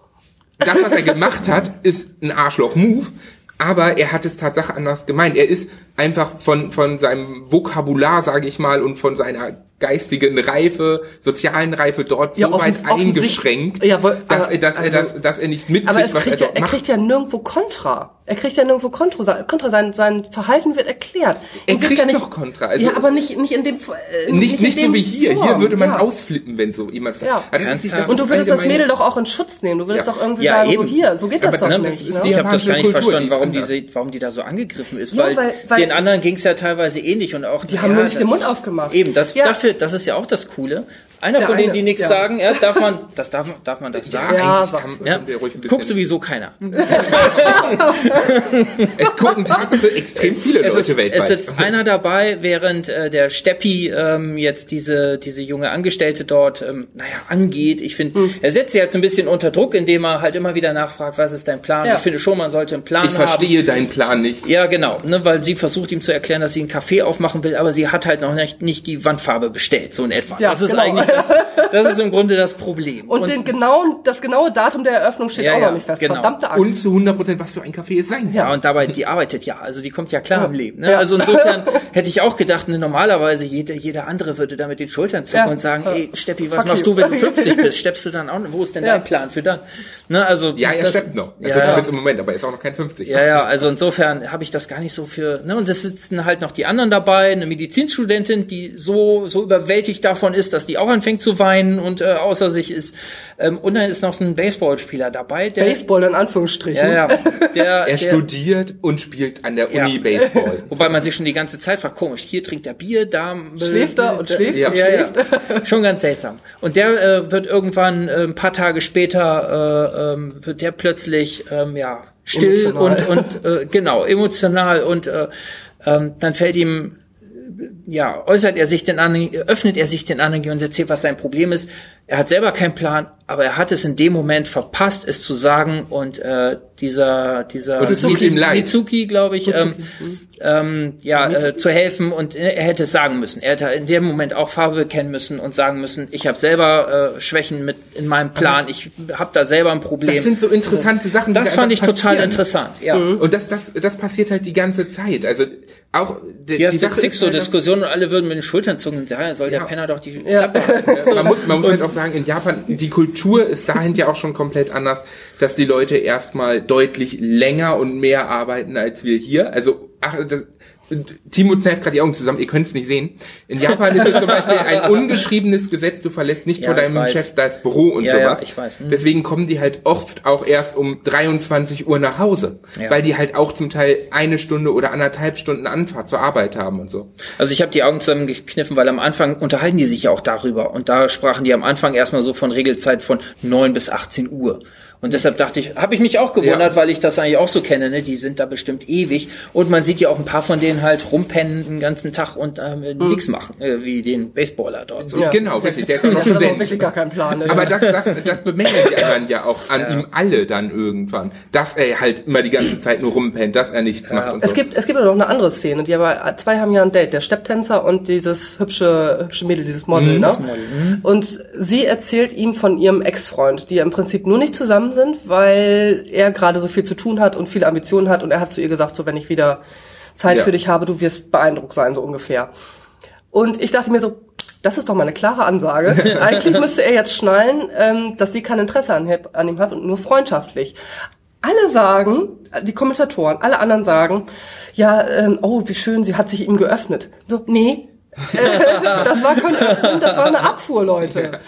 das, was er gemacht hat, ist ein Arschloch-Move, aber er hat es Tatsache anders gemeint. Er ist einfach von, von seinem Vokabular, sage ich mal, und von seiner geistigen Reife, sozialen Reife dort Ja, so weit eingeschränkt, Ja, wohl- dass, aber- er, dass, er also- das, dass er nicht mitkriegt, Aber was er ja, dort er macht. kriegt ja nirgendwo Kontra. Er kriegt ja nirgendwo Kontra. Kontra sein, sein Verhalten wird erklärt. Er Ihm kriegt ja nicht, noch Kontra, also- ja, aber nicht, nicht in dem, äh, nicht, nicht, in so dem wie hier. Form. Hier würde man ja. ausflippen, wenn so jemand Ja. Das ist die- das Und du würdest das Mädel doch auch in Schutz nehmen. Du würdest Ja. doch irgendwie Ja, sagen, so eben. hier, so geht das Aber doch das nicht. ist ne? Ich habe das gar nicht Kultur, verstanden, warum die da so angegriffen ist, Ja, weil, weil- weil- den anderen ging es ja teilweise ähnlich und auch Die haben nur nicht den Mund aufgemacht. Eben, das Ja. Das ist ja auch das Coole. Einer Der von denen, eine, die nichts ja. sagen, ja, darf man, das darf, darf man das sagen. Ja, eigentlich kann, Ja, guckt sowieso keiner. *laughs* Es gucken tatsächlich extrem viele Es Leute ist, weltweit. es sitzt einer dabei, während äh, der Steppi ähm, jetzt diese diese junge Angestellte dort, ähm, naja, angeht. Ich finde, Hm. er setzt sie jetzt ein bisschen unter Druck, indem er halt immer wieder nachfragt, was ist dein Plan? Ja. Ich finde schon, man sollte einen Plan ich haben. verstehe deinen Plan nicht. Ja, genau, ne, weil sie versucht ihm zu erklären, dass sie einen Kaffee aufmachen will, aber sie hat halt noch nicht, nicht die Wandfarbe bestellt, so in etwa. Ja, das ist genau. eigentlich das, das ist im Grunde das Problem. Und, den genauen, das genaue Datum der Eröffnung steht Ja, auch ja, noch nicht fest. genau. Verdammte Angst. Und zu 100 Prozent, was für ein Kaffee es sein soll. Ja, und dabei, die arbeitet ja, also die kommt ja klar Ja. im Leben. Ne? Ja. Also insofern *laughs* hätte ich auch gedacht, ne, normalerweise jeder, jeder andere würde da mit den Schultern zucken Ja. und sagen, Ja. ey, Steppi, was Fuck machst you. du, wenn du *laughs* 50 bist? Steppst du dann auch? Wo ist denn Ja. dein Plan für dann? Ne, also Ja, er das, steppt noch. Ja, Also ja. zumindest im Moment, aber er ist auch noch kein 50. Ja, ja, also insofern habe ich das gar nicht so für, ne, und es sitzen halt noch die anderen dabei, eine Medizinstudentin, die so, so überwältigt davon ist, dass die auch anfängt zu weinen und äh, außer sich ist, ähm, und dann ist noch so ein Baseballspieler dabei, der, Baseball in Anführungsstrichen. ja, ja, *laughs* der, Er der, studiert und spielt an der Ja. Uni Baseball. *laughs* Wobei man sich schon die ganze Zeit fragt, komisch, hier trinkt er Bier, da Schläft er und schläft Ja. und ja, schläft. ja. *laughs* Schon ganz seltsam. Und der äh, wird irgendwann äh, ein paar Tage später äh, ähm, wird der plötzlich ähm, ja still Emotional. und und äh, genau emotional und äh, ähm, dann fällt ihm ja, äußert er sich den anderen, öffnet er sich den anderen und erzählt, was sein Problem ist. Er hat selber keinen Plan, aber er hat es in dem Moment verpasst, es zu sagen und äh, dieser dieser Und leid. Mitsuki, glaube ich, ähm, ähm, ja, äh, zu helfen und er hätte es sagen müssen. Er hätte in dem Moment auch Farbe bekennen müssen und sagen müssen, ich habe selber äh, Schwächen mit in meinem Plan, ich habe da selber ein Problem. Das sind so interessante Sachen, die Das da fand ich einfach total passieren. interessant, ja. Und das, das, das passiert halt die ganze Zeit. Also auch die, du Sache ist so halt, Diskussionen und alle würden mit den Schultern zucken und sagen, ja, soll der Ja. Penner doch die Klappe man muss, man muss halt auch sagen, in Japan, die Kultur ist dahin ja auch schon komplett anders, dass die Leute erstmal deutlich länger und mehr arbeiten als wir hier. Also, ach, das, Timo kneift gerade die Augen zusammen, ihr könnt es nicht sehen. In Japan ist es zum Beispiel ein *laughs* ungeschriebenes Gesetz, du verlässt nicht Ja, vor deinem. Chef das Büro und Ja, sowas. ja, ich weiß. Mhm. Deswegen kommen die halt oft auch erst um 23 Uhr nach Hause, Ja. weil die halt auch zum Teil eine Stunde oder anderthalb Stunden Anfahrt zur Arbeit haben und so. Also ich habe die Augen zusammengekniffen, weil am Anfang unterhalten die sich ja auch darüber. Und da sprachen die am Anfang erstmal so von Regelzeit von 9 bis 18 Uhr. Und deshalb dachte ich, habe ich mich auch gewundert, Ja. weil ich das eigentlich auch so kenne. Ne? Die sind da bestimmt ewig. Und man sieht ja auch ein paar von denen halt rumpennen den ganzen Tag und ähm, nix machen, äh, wie den Baseballer dort. So. Ja. Genau, richtig. Der ist auch noch *laughs* Der hat aber Student. wirklich gar keinen Plan. Ne? Aber das, das, das bemängeln die anderen ja auch an ihm alle dann irgendwann. Dass er halt immer die ganze Zeit nur rumpennt, dass er nichts macht und Es so. gibt, es gibt aber noch eine andere Szene, die aber, zwei haben ja ein Date, der Stepptänzer und dieses hübsche, hübsche Mädel, dieses Model, ne? Und sie erzählt ihm von ihrem Ex-Freund, die ja im Prinzip nur nicht zusammen sind, weil er gerade so viel zu tun hat und viele Ambitionen hat und er hat zu ihr gesagt, so wenn ich wieder Zeit Ja. für dich habe, du wirst beeindruckt sein, so ungefähr. Und ich dachte mir so, das ist doch mal eine klare Ansage. *laughs* Eigentlich müsste er jetzt schnallen, ähm, dass sie kein Interesse an, an ihm hat und nur freundschaftlich. Alle sagen, die Kommentatoren, alle anderen sagen, ja, ähm, oh, wie schön, sie hat sich ihm geöffnet. So, nee, äh, das war kein Öffnen, das war eine Abfuhr, Leute.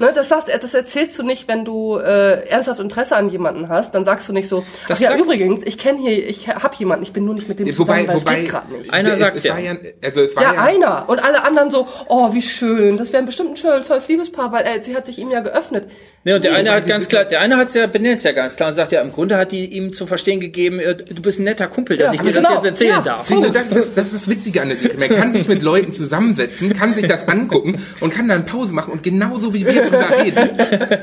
Ne, das, sagst, das erzählst du nicht, wenn du äh, ernsthaft Interesse an jemanden hast, dann sagst du nicht so, ach Das ja, sagt- übrigens, ich kenne hier, ich hab jemanden, ich bin nur nicht mit dem zusammen, Wobei, weil es wobei, geht gerade nicht. Einer es, sagt's es ja. war ja. Also es war Ja, ja, einer. Und alle anderen so, oh, wie schön. Das wäre bestimmt ein tolles, tolles Liebespaar, weil äh, sie hat sich ihm ja geöffnet. Ne, und der Nee, eine hat ganz klar, ja- der eine hat ja benennt ja ganz klar und sagt ja, im Grunde hat die ihm zu verstehen gegeben, äh, du bist ein netter Kumpel, dass Ja, ich dir genau. das jetzt erzählen Ja. darf. Siehst du, das, das, das ist das Witzige an der Serie. Man kann sich mit Leuten zusammensetzen, kann sich das angucken und kann dann Pause machen und genauso wie wir drüber reden.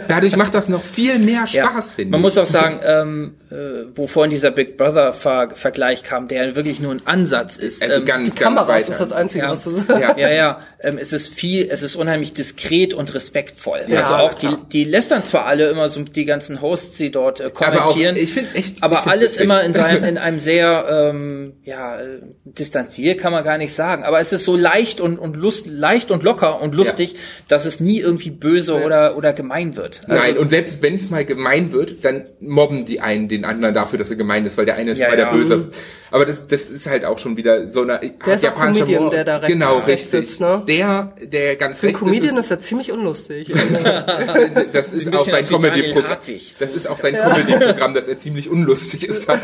Dadurch macht das noch viel mehr Spaß, finde Man ich. muss auch sagen, ähm, äh, wo vorhin dieser Big Brother Ver Vergleich kam, der wirklich nur ein Ansatz ist. also ähm, ganz, Die ganz Kameras weiter. ist das Einzige, Ja. was du sagst. Ja. ja, ja, ähm, es ist viel, es ist unheimlich diskret und respektvoll. Ja, also auch die, klar. die lästern zwar alle immer so die ganzen Hosts, die dort äh, Aber auch, kommentieren. ich finde echt, ich aber find's alles witzig. immer in seinem, *laughs* in einem sehr, ähm, ja, äh, distanziert kann man gar nicht sagen. Aber es ist so leicht und, und lust, leicht und locker und lustig, dass es nie irgendwie böse oder, oder gemein wird. Also, Nein, und selbst wenn es mal gemein wird, dann mobben die einen den anderen dafür, dass er gemein ist, weil der eine ist Ja, immer ja. der Böse. Aber das, das ist halt auch schon wieder so eine Der ist auch japanischer Comedian, der da rechts- genau, rechts richtig. sitzt, ne? Der, der ganz Für einen rechts Comedian sitzt, ist er ziemlich unlustig. *laughs* das ist auch sein Comedy-Programm. Das ist auch sein Comedy-Programm, dass er ziemlich unlustig ist. *laughs*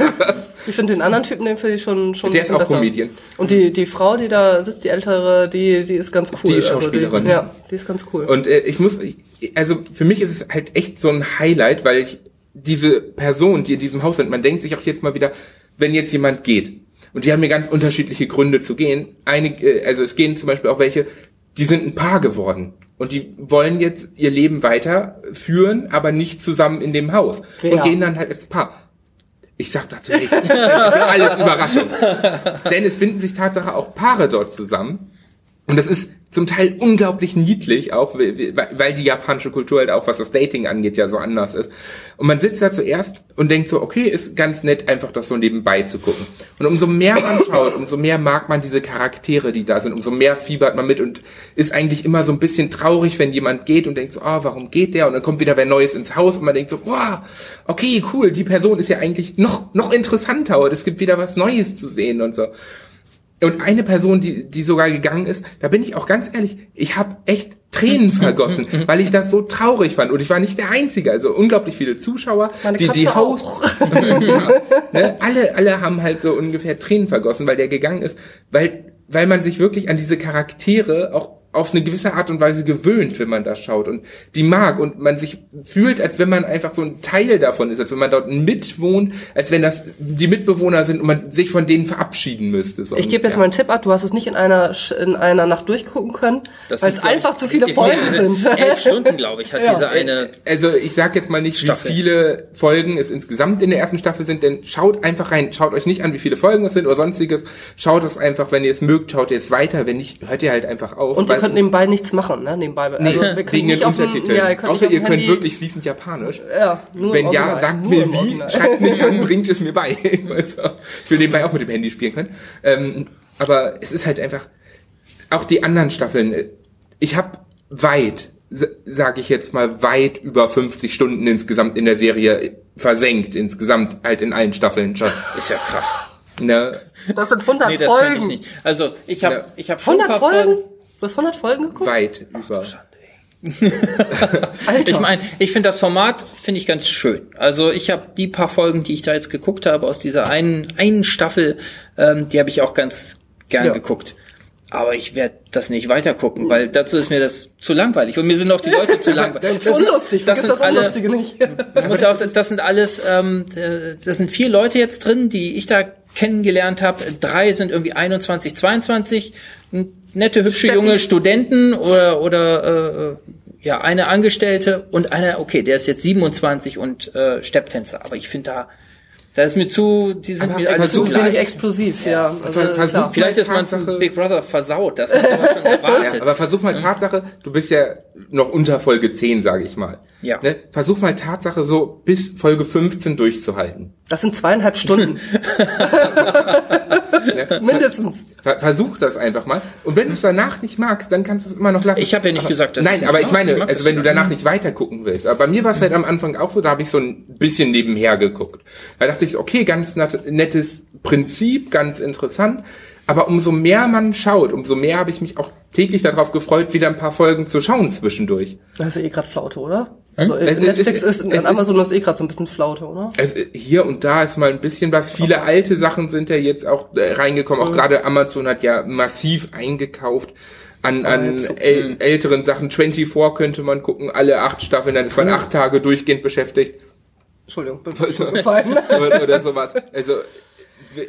Ich finde den anderen Typen, den finde ich schon schon Der ist auch besser. Comedian. Und die die Frau, die da sitzt, die ältere, die die ist ganz cool. Die ist Also Schauspielerin. die, ja, die ist ganz cool. Und äh, ich muss, also für mich ist es halt echt so ein Highlight, weil ich diese Person, die in diesem Haus sind, man denkt sich auch jetzt mal wieder, wenn jetzt jemand geht, und die haben mir ganz unterschiedliche Gründe zu gehen. Einige, äh, also es gehen zum Beispiel auch welche, die sind ein Paar geworden. Und die wollen jetzt ihr Leben weiterführen, aber nicht zusammen in dem Haus. Wer? Und gehen dann halt als Paar. Ich sag dazu nichts. Das ist alles Überraschung. *laughs* Denn es finden sich Tatsache auch Paare dort zusammen. Und das ist zum Teil unglaublich niedlich, auch weil die japanische Kultur halt auch, was das Dating angeht, ja so anders ist. Und man sitzt da zuerst und denkt so, okay, ist ganz nett, einfach das so nebenbei zu gucken. Und umso mehr man schaut, umso mehr mag man diese Charaktere, die da sind, umso mehr fiebert man mit und ist eigentlich immer so ein bisschen traurig, wenn jemand geht und denkt so, ah, warum geht der? Und dann kommt wieder wer Neues ins Haus und man denkt so, boah, okay, cool, die Person ist ja eigentlich noch, noch interessanter und es gibt wieder was Neues zu sehen und so. Und eine Person, die, die sogar gegangen ist, da bin ich auch ganz ehrlich, ich habe echt Tränen *laughs* vergossen, weil ich das so traurig fand. Und ich war nicht der Einzige, also unglaublich viele Zuschauer, Meine die, die Katze Hosts, auch. *laughs* ja, ne, alle, alle haben halt so ungefähr Tränen vergossen, weil der gegangen ist, weil, weil man sich wirklich an diese Charaktere auch auf eine gewisse Art und Weise gewöhnt, wenn man da schaut und die mag und man sich fühlt, als wenn man einfach so ein Teil davon ist, als wenn man dort mitwohnt, als wenn das die Mitbewohner sind und man sich von denen verabschieden müsste. So Ich gebe jetzt ungefähr. mal einen Tipp ab, du hast es nicht in einer in einer Nacht durchgucken können, weil es einfach ich, zu viele ja, Folgen sind. Elf Stunden, glaube ich, hat *laughs* Ja. diese eine. Also ich sag jetzt mal nicht, Staffel. wie viele Folgen es insgesamt in der ersten Staffel sind, denn schaut einfach rein. Schaut euch nicht an, wie viele Folgen es sind oder sonstiges. Schaut es einfach, wenn ihr es mögt, schaut ihr es weiter. Wenn nicht, hört ihr halt einfach auf. Und Weil könnt nebenbei nichts machen, ne? Nebenbei. Nee, Also, wir können wegen den Untertiteln. Ja, ihr könnt Außer ihr könnt Handy- wirklich fließend Japanisch. Ja, nur Wenn ja, sagt Nur mir wie, schreibt mich an, *laughs* bringt es mir bei. *laughs* Also, ich will nebenbei auch mit dem Handy spielen können. Ähm, aber es ist halt einfach, auch die anderen Staffeln, äh, ich habe weit, sage ich jetzt mal, weit über 50 Stunden insgesamt in der Serie versenkt, insgesamt halt in allen Staffeln schon. Ist ja krass. Ne? Das sind 100 Nee, das könnte ich Folgen. nicht. Also ich habe Ja. ich habe schon ein 100 paar Folgen? Folgen. Du hast 100 Folgen geguckt? Weit über. *laughs* *laughs* Alter. Ich meine, ich finde das Format finde ich ganz schön. Also ich habe die paar Folgen, die ich da jetzt geguckt habe aus dieser einen einen Staffel, ähm, die habe ich auch ganz gern Ja. geguckt. aber ich werde das nicht weiter gucken, weil dazu ist mir das zu langweilig und mir sind auch die Leute zu *laughs* langweilig. Zu unlustig, das sind alle, Unlustige nicht. muss ja auch, das sind alles, ähm, äh, das sind vier Leute jetzt drin, die ich da kennengelernt habe. Drei sind irgendwie 21, 22, nette, hübsche Steffi. junge Studenten oder oder äh, ja eine Angestellte und einer, okay, der ist jetzt 27 und äh, Stepptänzer. Aber ich finde da, da ist mir zu, die sind Aber mir alle zu Zu wenig gleich. explosiv, ja. Also, Ver- versuch- klar. Vielleicht ist man Tatsache- von Big Brother versaut, dass man schon *laughs* erwartet. Ja, aber versuch mal Tatsache, du bist ja noch unter Folge 10, sage ich mal. Ja. Ne? Versuch mal Tatsache so bis Folge 15 durchzuhalten. Das sind zweieinhalb Stunden. *laughs* *laughs* Ne? Mindestens. Ver versuch das einfach mal. Und wenn du es danach nicht magst, dann kannst du es immer noch lassen. Ich habe ja nicht aber, gesagt, dass Nein, aber ich meine, Ich also wenn du danach nicht weiter gucken willst. Aber bei mir war es halt am Anfang auch so, da habe ich so ein bisschen nebenher geguckt. Da dachte ich, so, okay, ganz nettes Prinzip, ganz interessant. Aber umso mehr man schaut, umso mehr habe ich mich auch täglich darauf gefreut, wieder ein paar Folgen zu schauen zwischendurch. Da ist ja eh grad Flaute, oder? Also Es- es Netflix ist- ist, es an Amazon ist eh grad so ein bisschen Flaute, oder? Es, hier und da ist mal ein bisschen was. Viele alte Sachen sind ja jetzt auch äh, reingekommen. Mhm. Auch gerade Amazon hat ja massiv eingekauft an, an jetzt so- äl älteren Sachen. 24 könnte man gucken, alle acht Staffeln, dann ist man acht Tage durchgehend beschäftigt. Entschuldigung, bin oder, *laughs* oder sowas. Also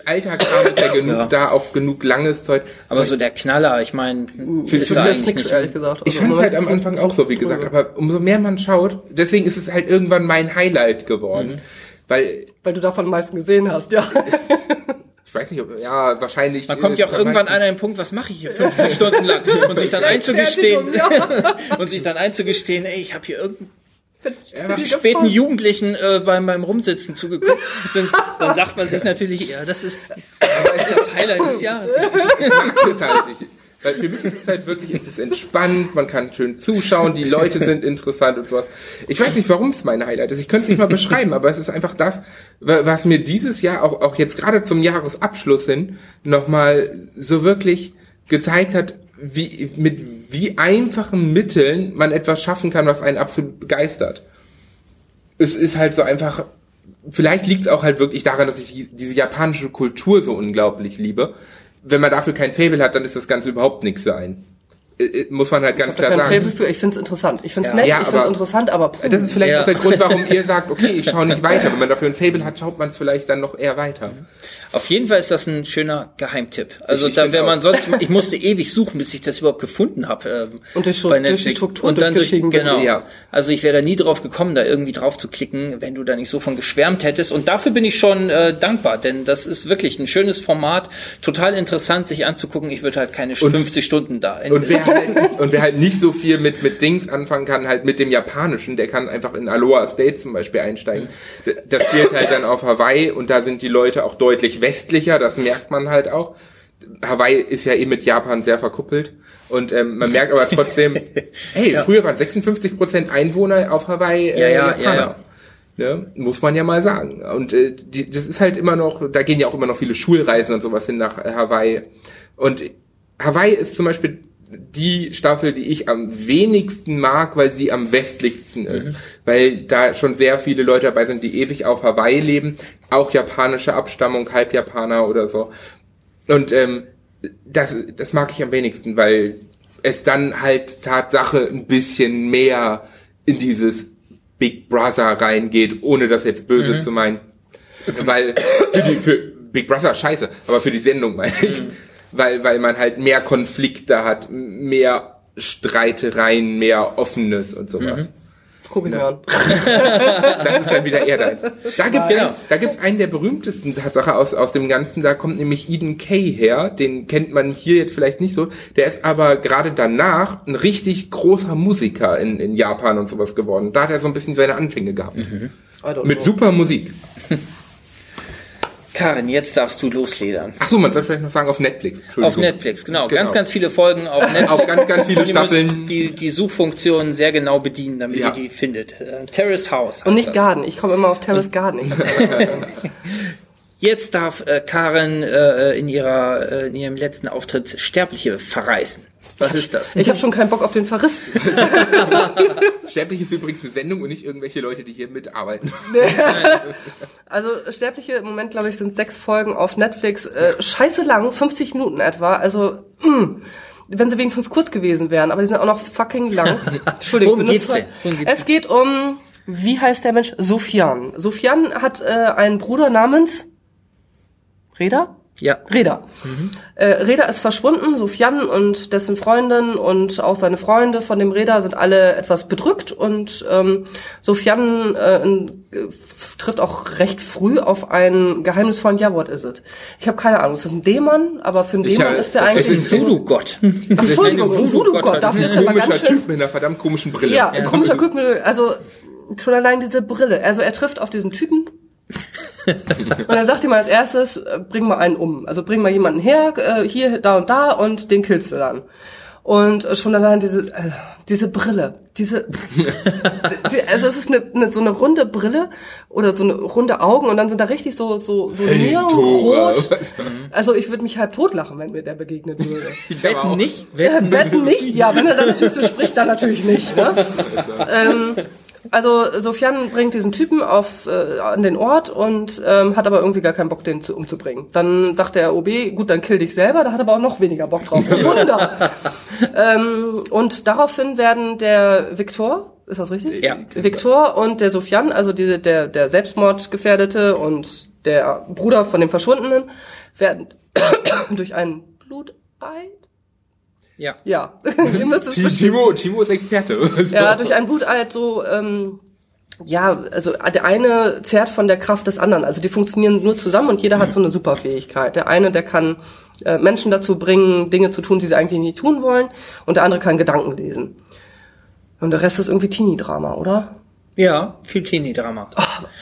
Alltagskram ist ja genug da, auch genug langes Zeug. Aber so der Knaller, ich meine, Für- ist da Das eigentlich ist nix, nicht. ehrlich gesagt. Ich Also, fand es halt am ich Anfang auch so, wie gesagt, aber umso mehr man schaut, deswegen ist es halt irgendwann mein Highlight geworden. Mhm. Weil, Weil du davon am meisten gesehen hast, ja. *laughs* ich weiß nicht, ob, ja, wahrscheinlich. Man kommt ja auch irgendwann an einen Punkt, was mache ich hier 50 Stunden lang und sich dann einzugestehen *laughs* und sich dann einzugestehen, ey, ich habe hier irgendeinen Ja, späten Jugendlichen äh, beim beim Rumsitzen zugeguckt. Dann, dann sagt man sich natürlich, ja, das ist das Highlight des Jahres. Ich mag das halt nicht. Weil für mich ist es halt wirklich, es ist entspannt, man kann schön zuschauen, die Leute sind interessant und sowas. Ich weiß nicht, warum es mein Highlight ist. Ich könnte es nicht mal beschreiben, aber es ist einfach das, wa- was mir dieses Jahr, auch, auch jetzt gerade zum Jahresabschluss hin, nochmal so wirklich gezeigt hat, wie, mit wie einfachen Mitteln man etwas schaffen kann, was einen absolut begeistert. Es ist halt so einfach, vielleicht liegt es auch halt wirklich daran, dass ich die- diese japanische Kultur so unglaublich liebe. Wenn man dafür kein Fable hat, dann ist das Ganze überhaupt nichts für einen. Äh, Muss man halt ganz klar sagen. Fable für. Ich find's interessant. Ich find's Ja. nett, Ja, ich find's aber- interessant, aber puh, Das ist vielleicht Ja. auch der Grund, warum ihr *laughs* sagt, okay, ich schaue nicht weiter. Wenn man dafür ein Fable hat, schaut man es vielleicht dann noch eher weiter. Auf jeden Fall ist das ein schöner Geheimtipp. Also Ich- ich da wäre man sonst, ich musste ewig suchen, bis ich das überhaupt gefunden habe. Ähm, Und durch- bei durch die Netflix. Struktur und dann durch, genau. Ja. Also ich wäre da nie drauf gekommen, da irgendwie drauf zu klicken, wenn du da nicht so von geschwärmt hättest. Und dafür bin ich schon äh, dankbar, denn das ist wirklich ein schönes Format, total interessant sich anzugucken. Ich würde halt keine 50 Stunden da Und wer, investieren. Halt, und wer halt nicht so viel mit, mit Dings anfangen kann, halt mit dem Japanischen, der kann einfach in Aloha State zum Beispiel einsteigen. Das spielt halt dann auf Hawaii und da sind die Leute auch deutlich westlicher, das merkt man halt auch. Hawaii ist ja eh mit Japan sehr verkuppelt und ähm, man merkt aber trotzdem, *laughs* hey, früher waren 56% Einwohner auf Hawaii äh, Ja, ja, ja, Japaner. Ne? Muss man ja mal sagen. Und äh, die, das ist halt immer noch, da gehen ja auch immer noch viele Schulreisen und sowas hin nach äh, Hawaii. Und Hawaii ist zum Beispiel die Staffel, die ich am wenigsten mag, weil sie am westlichsten ist. Weil da schon sehr viele Leute dabei sind, die ewig auf Hawaii leben. Auch japanische Abstammung, Halbjapaner oder so. Und ähm, das, das mag ich am wenigsten, weil es dann halt Tatsache ein bisschen mehr in dieses Big Brother reingeht, ohne das jetzt böse zu meinen. Weil für, die, für Big Brother scheiße, aber für die Sendung meine ich. Weil, weil man halt mehr Konflikte hat, mehr Streitereien, mehr Offenes und sowas. guck ihn mir an. *laughs* Das ist dann wieder eher deins. Da gibt's, Genau. einen, da gibt's einen der berühmtesten Tatsache aus, aus dem Ganzen. Da kommt nämlich Eden Kay her. Den kennt man hier jetzt vielleicht nicht so. Der ist aber gerade danach ein richtig großer Musiker in, in Japan und sowas geworden. Da hat er so ein bisschen seine Anfänge gehabt. Mhm. Mit know. super Musik. *laughs* Karin, jetzt darfst du losledern. Ach so, man soll vielleicht noch sagen auf Netflix. Entschuldigung. Auf Netflix, genau. Genau. Ganz, ganz viele Folgen auf Netflix. Auf ganz, ganz viele Staffeln. Die, die Suchfunktion sehr genau bedienen, damit Ja. ihr die findet. Äh, Terrace House. Und nicht das. Garden. Ich komme immer auf Terrace *laughs* Garden. *laughs* Jetzt darf äh, Karen äh, in ihrer äh, in ihrem letzten Auftritt Sterbliche verreißen. Was ist das? Ich habe schon keinen Bock auf den Verriss. *laughs* Sterblich ist übrigens eine Sendung und nicht irgendwelche Leute, die hier mitarbeiten. *laughs* Also Sterbliche im Moment, glaube ich, sind sechs Folgen auf Netflix. Äh, scheiße lang, 50 Minuten etwa. Also mm, wenn sie wenigstens kurz gewesen wären, aber die sind auch noch fucking lang. *laughs* Entschuldigung, Worum geht's benutze- denn? Worum geht's es geht um, wie heißt der Mensch? Sofian. Sofian hat äh, einen Bruder namens Reda? Ja. Reda. Äh, Reda ist verschwunden, Sofian und dessen Freundin und auch seine Freunde von dem Reda sind alle etwas bedrückt und ähm, Sofian äh, trifft auch recht früh auf einen geheimnisvollen Ja, what is it? Ich habe keine Ahnung, ist das ein Dämon? Aber für einen Dämon äh, ist der das eigentlich... ist Ein Voodoo-Gott. Entschuldigung, ein Voodoo-Gott, dafür ist er Komischer ganz schön... Typ mit einer verdammt komischen Brille. Ja, ein komischer Guckmittel, also schon allein diese Brille. Also er trifft auf diesen Typen und er sagt ihm als erstes, äh, bring mal einen um. Also bring mal jemanden her, äh, hier, da und da und den killst du dann. Und schon allein diese, äh, diese Brille, diese, *laughs* die, also es ist eine, eine, so eine runde Brille oder so eine runde Augen und dann sind da richtig so, so, so Hey, neonrot. Also ich würde mich halb totlachen, wenn mir der begegnet würde. *laughs* Ich Wetten nicht? Wetten wetten nicht? Ja, wenn er dann natürlich so spricht, dann natürlich nicht. Ne? *laughs* ähm, also Sofian bringt diesen Typen auf äh, an den Ort und ähm, hat aber irgendwie gar keinen Bock, den zu, umzubringen. Dann sagt der OB, gut, dann kill dich selber. Da hat er aber auch noch weniger Bock drauf. *laughs* Wunder. ähm, und daraufhin werden der Viktor, ist das richtig? Ja. Viktor und der Sofian, also diese, der, der Selbstmordgefährdete und der Bruder von dem Verschwundenen, werden *coughs* durch ein Bluteid Ja. ja, *laughs* ihr müsst es Ti- bestimmt. Timo, Timo ist Experte. *laughs* Ja, durch ein Bluteid so, ähm, ja, also der eine zehrt von der Kraft des anderen. Also die funktionieren nur zusammen und jeder hat so eine Superfähigkeit. Der eine, der kann äh, Menschen dazu bringen, Dinge zu tun, die sie eigentlich nicht tun wollen. Und der andere kann Gedanken lesen. Und der Rest ist irgendwie Teenie-Drama, oder? Ja, viel Teenie-Drama.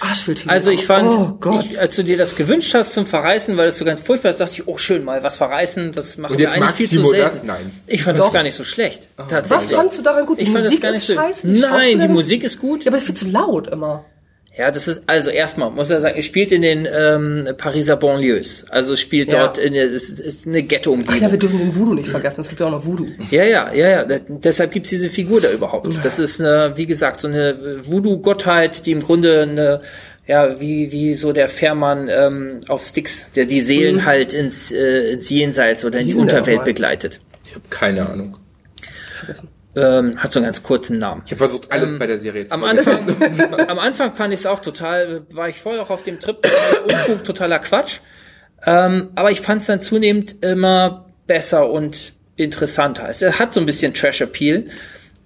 Arsch viel Teenie. Also ich fand, oh Gott. ich, als du dir das gewünscht hast zum Verreißen, weil das so ganz furchtbar ist, dachte ich, oh schön, mal was verreißen, das machen wir eigentlich viel Timo zu selten. das? Nein. Ich fand Doch. das gar nicht so schlecht. Tatsächlich. Was fandst du daran gut? Die ich fand Musik das gar nicht ist so. scheiße, die Nein, die Musik ist gut. ja, aber ist viel zu laut immer. Ja, das ist, also erstmal muss er sagen, er spielt in den ähm, Pariser Banlieues. Also es spielt Ja. dort in der, es ist eine Ach Ghetto-Umgebung. ja, wir dürfen den Voodoo nicht vergessen. Es gibt ja auch noch Voodoo. Ja, ja, ja, ja. Da- Deshalb gibt's diese Figur da überhaupt. Das ist eine, wie gesagt, so eine Voodoo-Gottheit, die im Grunde eine, ja, wie, wie so der Fährmann ähm, auf Sticks, der die Seelen halt ins, äh, ins Jenseits oder in die der Unterwelt begleitet. Ich habe keine Ahnung. Vergessen. Ähm, hat so einen ganz kurzen Namen. Ich habe versucht, alles bei der Serie zu Am. Anfang, *laughs* am Anfang fand ich es auch total, war ich voll auch auf dem Trip, totaler Unfug, totaler Quatsch. Ähm, aber ich fand es dann zunehmend immer besser und interessanter. Es hat so ein bisschen Trash-Appeal.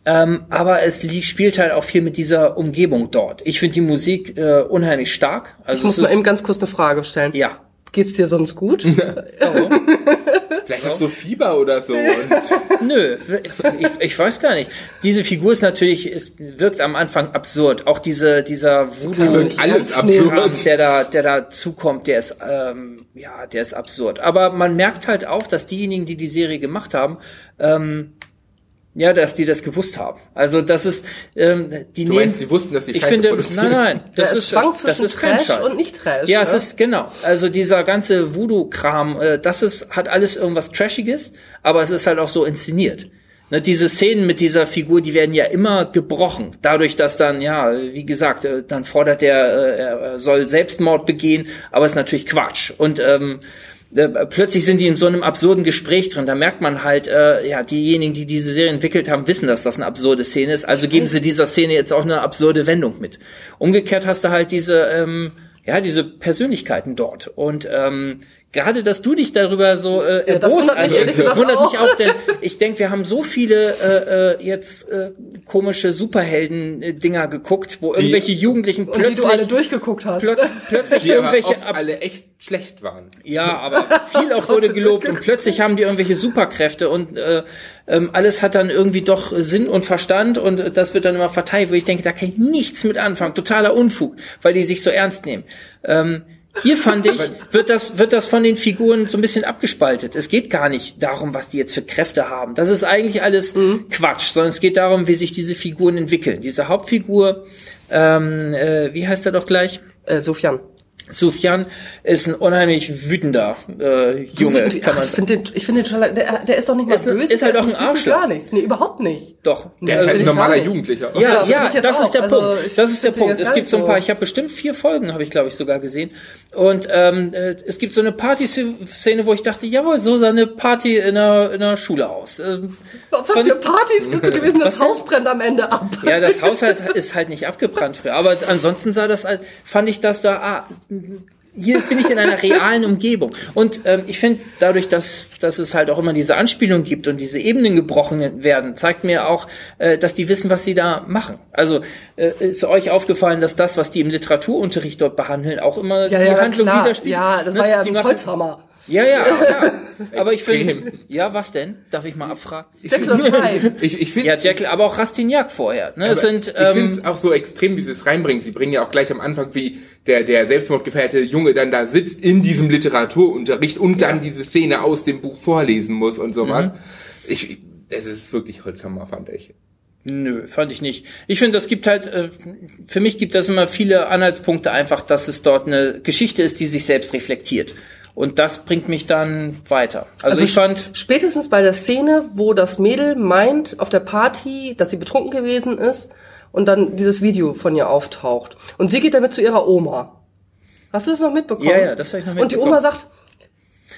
Ähm, aber es spielt halt auch viel mit dieser Umgebung dort. Ich finde die Musik äh, unheimlich stark. Also Ich muss mal eben ganz kurz eine Frage stellen. ja. Geht's dir sonst gut? *laughs* *laughs* Vielleicht hast du Fieber oder so. Und *laughs* Nö, ich, ich weiß gar nicht. Diese Figur ist natürlich, es wirkt am Anfang absurd. Auch diese, dieser Voodoo, alles absurd. Der da, der da zukommt, der ist, ähm, ja, der ist absurd. Aber man merkt halt auch, dass diejenigen, die die Serie gemacht haben, ähm, ja, dass die das gewusst haben. Also das ist, ähm, die Du nehmen. meinst, sie wussten, dass die ich Scheiße finde, produzieren? nein, nein, das Ja, ist, das zwischen ist kein Trash Scheiß. und nicht Trash, Ja, ne? es ist genau. Also dieser ganze Voodoo-Kram, äh, das ist, hat alles irgendwas Trashiges, aber es ist halt auch so inszeniert. Ne, diese Szenen mit dieser Figur, die werden ja immer gebrochen. Dadurch, dass dann, ja, wie gesagt, äh, dann fordert er, äh, er soll Selbstmord begehen, aber ist natürlich Quatsch. Und ähm, äh, plötzlich sind die in so einem absurden Gespräch drin. Da merkt man halt, äh, ja, diejenigen, die diese Serie entwickelt haben, wissen, dass das eine absurde Szene ist. Also geben sie dieser Szene jetzt auch eine absurde Wendung mit. Umgekehrt hast du halt diese, ähm, ja, diese Persönlichkeiten dort. Und ähm, gerade, dass du dich darüber so äh, Ja, das erbost wundert mich ehrlich gesagt wundert mich auch. denn ich denke, wir haben so viele äh, äh, jetzt äh, komische Superhelden-Dinger geguckt, wo irgendwelche Jugendlichen Und die du plötzlich, alle durchgeguckt hast. plötz, plötzlich Die aber irgendwelche oft ab alle echt schlecht waren. ja, aber viel auch *laughs* wurde gelobt und plötzlich haben die irgendwelche Superkräfte und äh, ähm, alles hat dann irgendwie doch Sinn und Verstand und äh, das wird dann immer verteilt, wo ich denke, da kann ich nichts mit anfangen. Totaler Unfug, weil die sich so ernst nehmen. Ähm, hier fand ich, wird das, wird das von den Figuren so ein bisschen abgespaltet. Es geht gar nicht darum, was die jetzt für Kräfte haben. Das ist eigentlich alles Quatsch, sondern es geht darum, wie sich diese Figuren entwickeln. Diese Hauptfigur, ähm, äh, wie heißt er doch gleich? Äh, Sofian. Sufjan ist ein unheimlich wütender äh, Junge, Ach, kann man ich finde den, ich finde den schon, der, der ist doch nicht mal Ist böse. ist halt der auch ein wütend, Arschloch. Gar nichts. Nee, überhaupt nicht. Doch. Nee, Der ist also halt ein normaler. Jugendlicher. Ja, Ja, ja, das auch. ist der Also, Punkt. ich Das ist der Punkt. Es gibt so ein paar, ich habe bestimmt vier Folgen, habe ich glaube ich sogar gesehen. Und ähm, äh, es gibt so eine Partyszene, wo ich dachte, jawohl, so sah eine Party in einer, in einer Schule aus. Ähm, Was für ich- Partys bist du gewesen? Das? Haus brennt am Ende ab. ja, das Haus halt- ist halt nicht abgebrannt früher. Aber ansonsten sah das, halt- fand ich das da, ah, hier bin ich in einer realen Umgebung. Und ähm, ich finde, dadurch, dass, dass es halt auch immer diese Anspielung gibt und diese Ebenen gebrochen werden, zeigt mir auch, äh, dass die wissen, was sie da machen. Also äh, ist euch aufgefallen, dass das, was die im Literaturunterricht dort behandeln, auch immer Ja, die ja, Handlung klar. widerspiegelt? Ja, das Ne? war ja Die im Holzhammer. Ja, ja, ja. Aber ich finde, ja, was denn? Darf ich mal abfragen? Jekyll und Hyde. Ich, ich finde Ja, Jekyll, aber auch Rastignac vorher. Ne? Es sind, ich finde ähm, es auch so extrem, wie sie es reinbringen. Sie bringen ja auch gleich am Anfang, wie der, der selbstmordgefährdete Junge dann da sitzt in diesem Literaturunterricht und dann diese Szene aus dem Buch vorlesen muss und sowas. Mhm. Ich, es ist wirklich Holzhammer, fand ich. Nö, fand ich nicht. Ich finde, das gibt halt, äh, für mich gibt das immer viele Anhaltspunkte einfach, dass es dort eine Geschichte ist, die sich selbst reflektiert. Und das bringt mich dann weiter. Also, ich fand, Spätestens bei der Szene, wo das Mädel meint auf der Party, dass sie betrunken gewesen ist und dann dieses Video von ihr auftaucht. Und sie geht damit zu ihrer Oma. Hast du das noch mitbekommen? Ja, ja, das hab ich noch Und die mitbekommen. Oma sagt,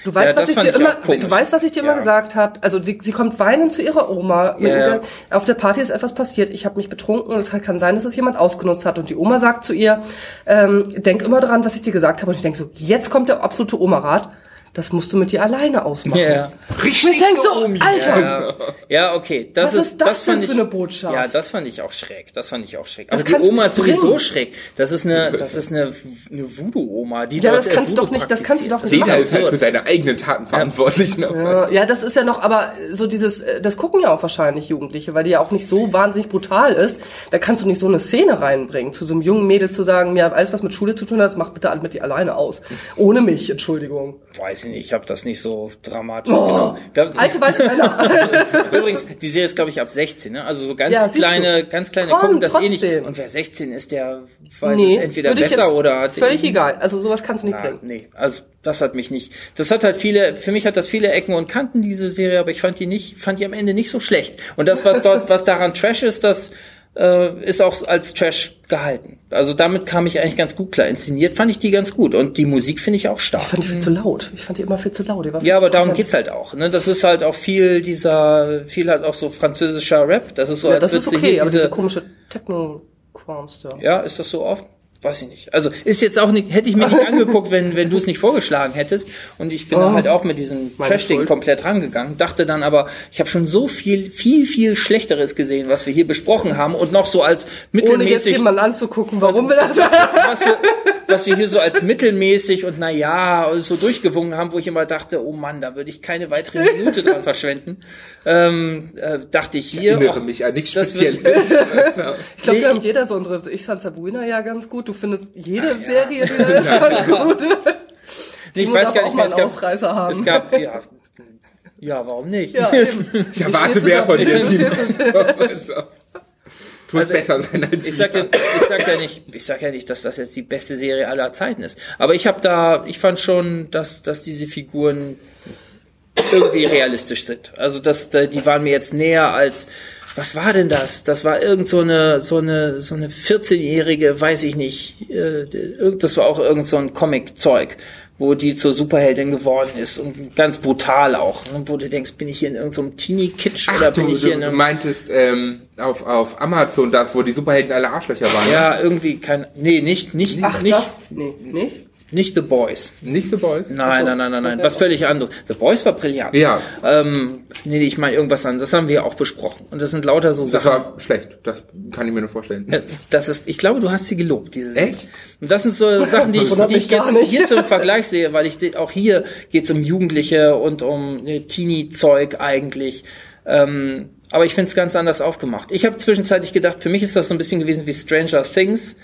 du weißt, Ja, was ich dir ich immer, du weißt, was ich dir immer Ja. gesagt habe. Also sie, sie kommt weinend zu ihrer Oma. Ja, Auf der Party ist etwas passiert. Ich habe mich betrunken und es kann sein, dass es jemand ausgenutzt hat. Und die Oma sagt zu ihr, ähm, denk immer daran, was ich dir gesagt habe. Und ich denke so, jetzt kommt der absolute Oma-Rat. Das musst du mit dir alleine ausmachen. ja, ja. Ich denk so, Omi. Alter, Ja, ja, okay. Das Was ist, ist das denn fand für ich, eine Botschaft? Ja, das fand ich auch schräg. Das fand ich auch schräg. Das Aber die Oma nicht ist sowieso schräg. Das ist eine, das ist eine, eine Voodoo-Oma, die Ja, das kannst du doch nicht- das kannst du doch nicht Jeder Das ist halt für seine eigenen Taten verantwortlich. Ne? Ja, ja, das ist ja noch, aber so dieses, äh, das gucken ja auch wahrscheinlich Jugendliche, weil die ja auch nicht so wahnsinnig brutal ist. Da kannst du nicht so eine Szene reinbringen, zu so einem jungen Mädel zu sagen, ja, alles was mit Schule zu tun hat, das mach bitte alles mit dir alleine aus. Ohne mich, Entschuldigung. Weiß ich nicht, ich habe das nicht so dramatisch Oh. Glaub- alte weiße Männer. *laughs* Übrigens, die Serie ist, glaube ich, ab 16, ne? Also so ganz Ja, kleine, ganz kleine Komm, gucken das eh nicht. Und wer 16 ist, der weiß nee, es entweder besser oder hat Völlig egal. Also sowas kannst du nicht Na, bringen. nee, also das hat mich nicht. Das hat halt viele, für mich hat das viele Ecken und Kanten, diese Serie, aber ich fand die nicht, fand die am Ende nicht so schlecht. Und das, was dort, was daran Trash ist, das äh, ist auch als Trash gehalten. Also damit kam ich eigentlich ganz gut klar. Inszeniert fand ich die ganz gut. Und die Musik finde ich auch stark. Ich fand die viel zu laut. Ich fand die immer viel zu laut. Viel Ja, aber darum präsent. geht's halt auch. Ne? Das ist halt auch viel dieser, viel halt auch so französischer Rap. Das ist so, Ja, als das ist würdest du okay, hier aber diese, diese komische Techno-Crowns da. ja, ist das so oft? Weiß ich nicht. Also ist jetzt auch nicht, hätte ich mir nicht *laughs* angeguckt, wenn, wenn du es nicht vorgeschlagen hättest. Und ich bin da halt auch mit diesem Trash-Ding komplett rangegangen. Dachte dann aber, ich habe schon so viel, viel, viel Schlechteres gesehen, was wir hier besprochen haben und noch so als Ohne jetzt mittelmäßig, jemanden anzugucken, warum wir das *laughs* was wir, was wir hier so als mittelmäßig und naja, so durchgewungen haben, wo ich immer dachte, oh Mann, da würde ich keine weitere Minute dran *laughs* verschwenden. Ähm, äh, dachte ich hier. Erinnere och, mich an nichts Spezielles. Ich glaube, wir haben jeder so unsere, ich fand Sabrina ja ganz gut, du findest jede Serie, die da ist, ganz gut. ich weiß gar auch nicht mal mehr, es gab, Ausreißer haben. es gab, ja, ja, warum nicht? ja. Ich erwarte mehr von dir. du- es *laughs* Also, besser sein als Ich sag, ja, ich sag ja nicht, ich sag ja nicht, dass das jetzt die beste Serie aller Zeiten ist. Aber ich habe da, ich fand schon, dass, dass diese Figuren irgendwie realistisch sind. Also dass da- die waren mir jetzt näher als was war denn das? Das war irgend so eine so eine so eine 14-jährige, weiß ich nicht. Äh, irgend- das war auch irgend so ein Comic-Zeug, wo die zur Superheldin geworden ist und ganz brutal auch. Ne? Wo du denkst, bin ich hier in irgendeinem so Teenie-Kitsch oder Ach, du, bin ich hier in du einem meintest ähm, auf, auf Amazon das, wo die Superhelden alle Arschlöcher waren. ne? ja irgendwie kein nee nicht nicht Ach, nicht das? Nee, nicht? Nicht The Boys. Nicht The Boys? Nein, nein, nein, nein, nein. Was völlig anderes. The Boys war brillant. Ja. Ähm, nee, ich meine irgendwas anderes. Das haben wir auch besprochen. Und das sind lauter so Das Sachen. war schlecht. Das kann ich mir nur vorstellen. Das ist, ich glaube, du hast sie gelobt, diese. Echt? Und das sind so *laughs* Sachen, die ich, die ich jetzt nicht. hier zum *laughs* Vergleich sehe, weil ich auch hier geht's um Jugendliche und um äh, Teenie-Zeug eigentlich. Ähm, aber ich finde es ganz anders aufgemacht. Ich habe zwischenzeitlich gedacht, für mich ist das so ein bisschen gewesen wie Stranger Things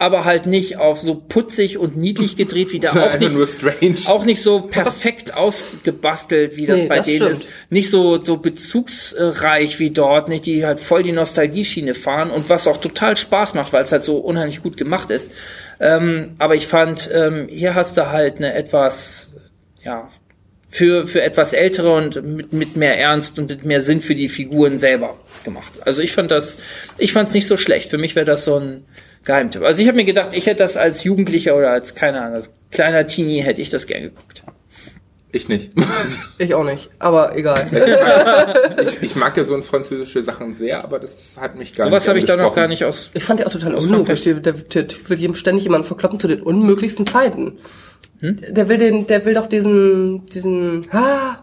aber halt nicht auf so putzig und niedlich gedreht wie da *laughs* auch nicht. nur strange. Auch nicht so perfekt ausgebastelt, wie das Nee, bei das denen stimmt. ist. Nicht so, so bezugsreich wie dort, nicht, die halt voll die Nostalgie-Schiene fahren und was auch total Spaß macht, weil es halt so unheimlich gut gemacht ist. Ähm, aber ich fand, ähm, hier hast du halt eine etwas, ja, für, für etwas ältere und mit, mit mehr Ernst und mit mehr Sinn für die Figuren selber gemacht. Also ich fand das, ich fand es nicht so schlecht. Für mich wäre das so ein Geheimtipp. Also ich habe mir gedacht, ich hätte das als Jugendlicher oder als, keine Ahnung, als kleiner Teenie hätte ich das gern geguckt. Ich nicht. *laughs* Ich auch nicht, aber egal. *laughs* ich, ich mag ja so französische Sachen sehr, aber das hat mich gar Sowas nicht habe ich da noch gar nicht aus. Ich fand die auch total unlogisch. Der, der, der Typ will jedem ständig jemanden verkloppen zu den unmöglichsten Zeiten. Der will den, der will doch diesen, diesen, ah,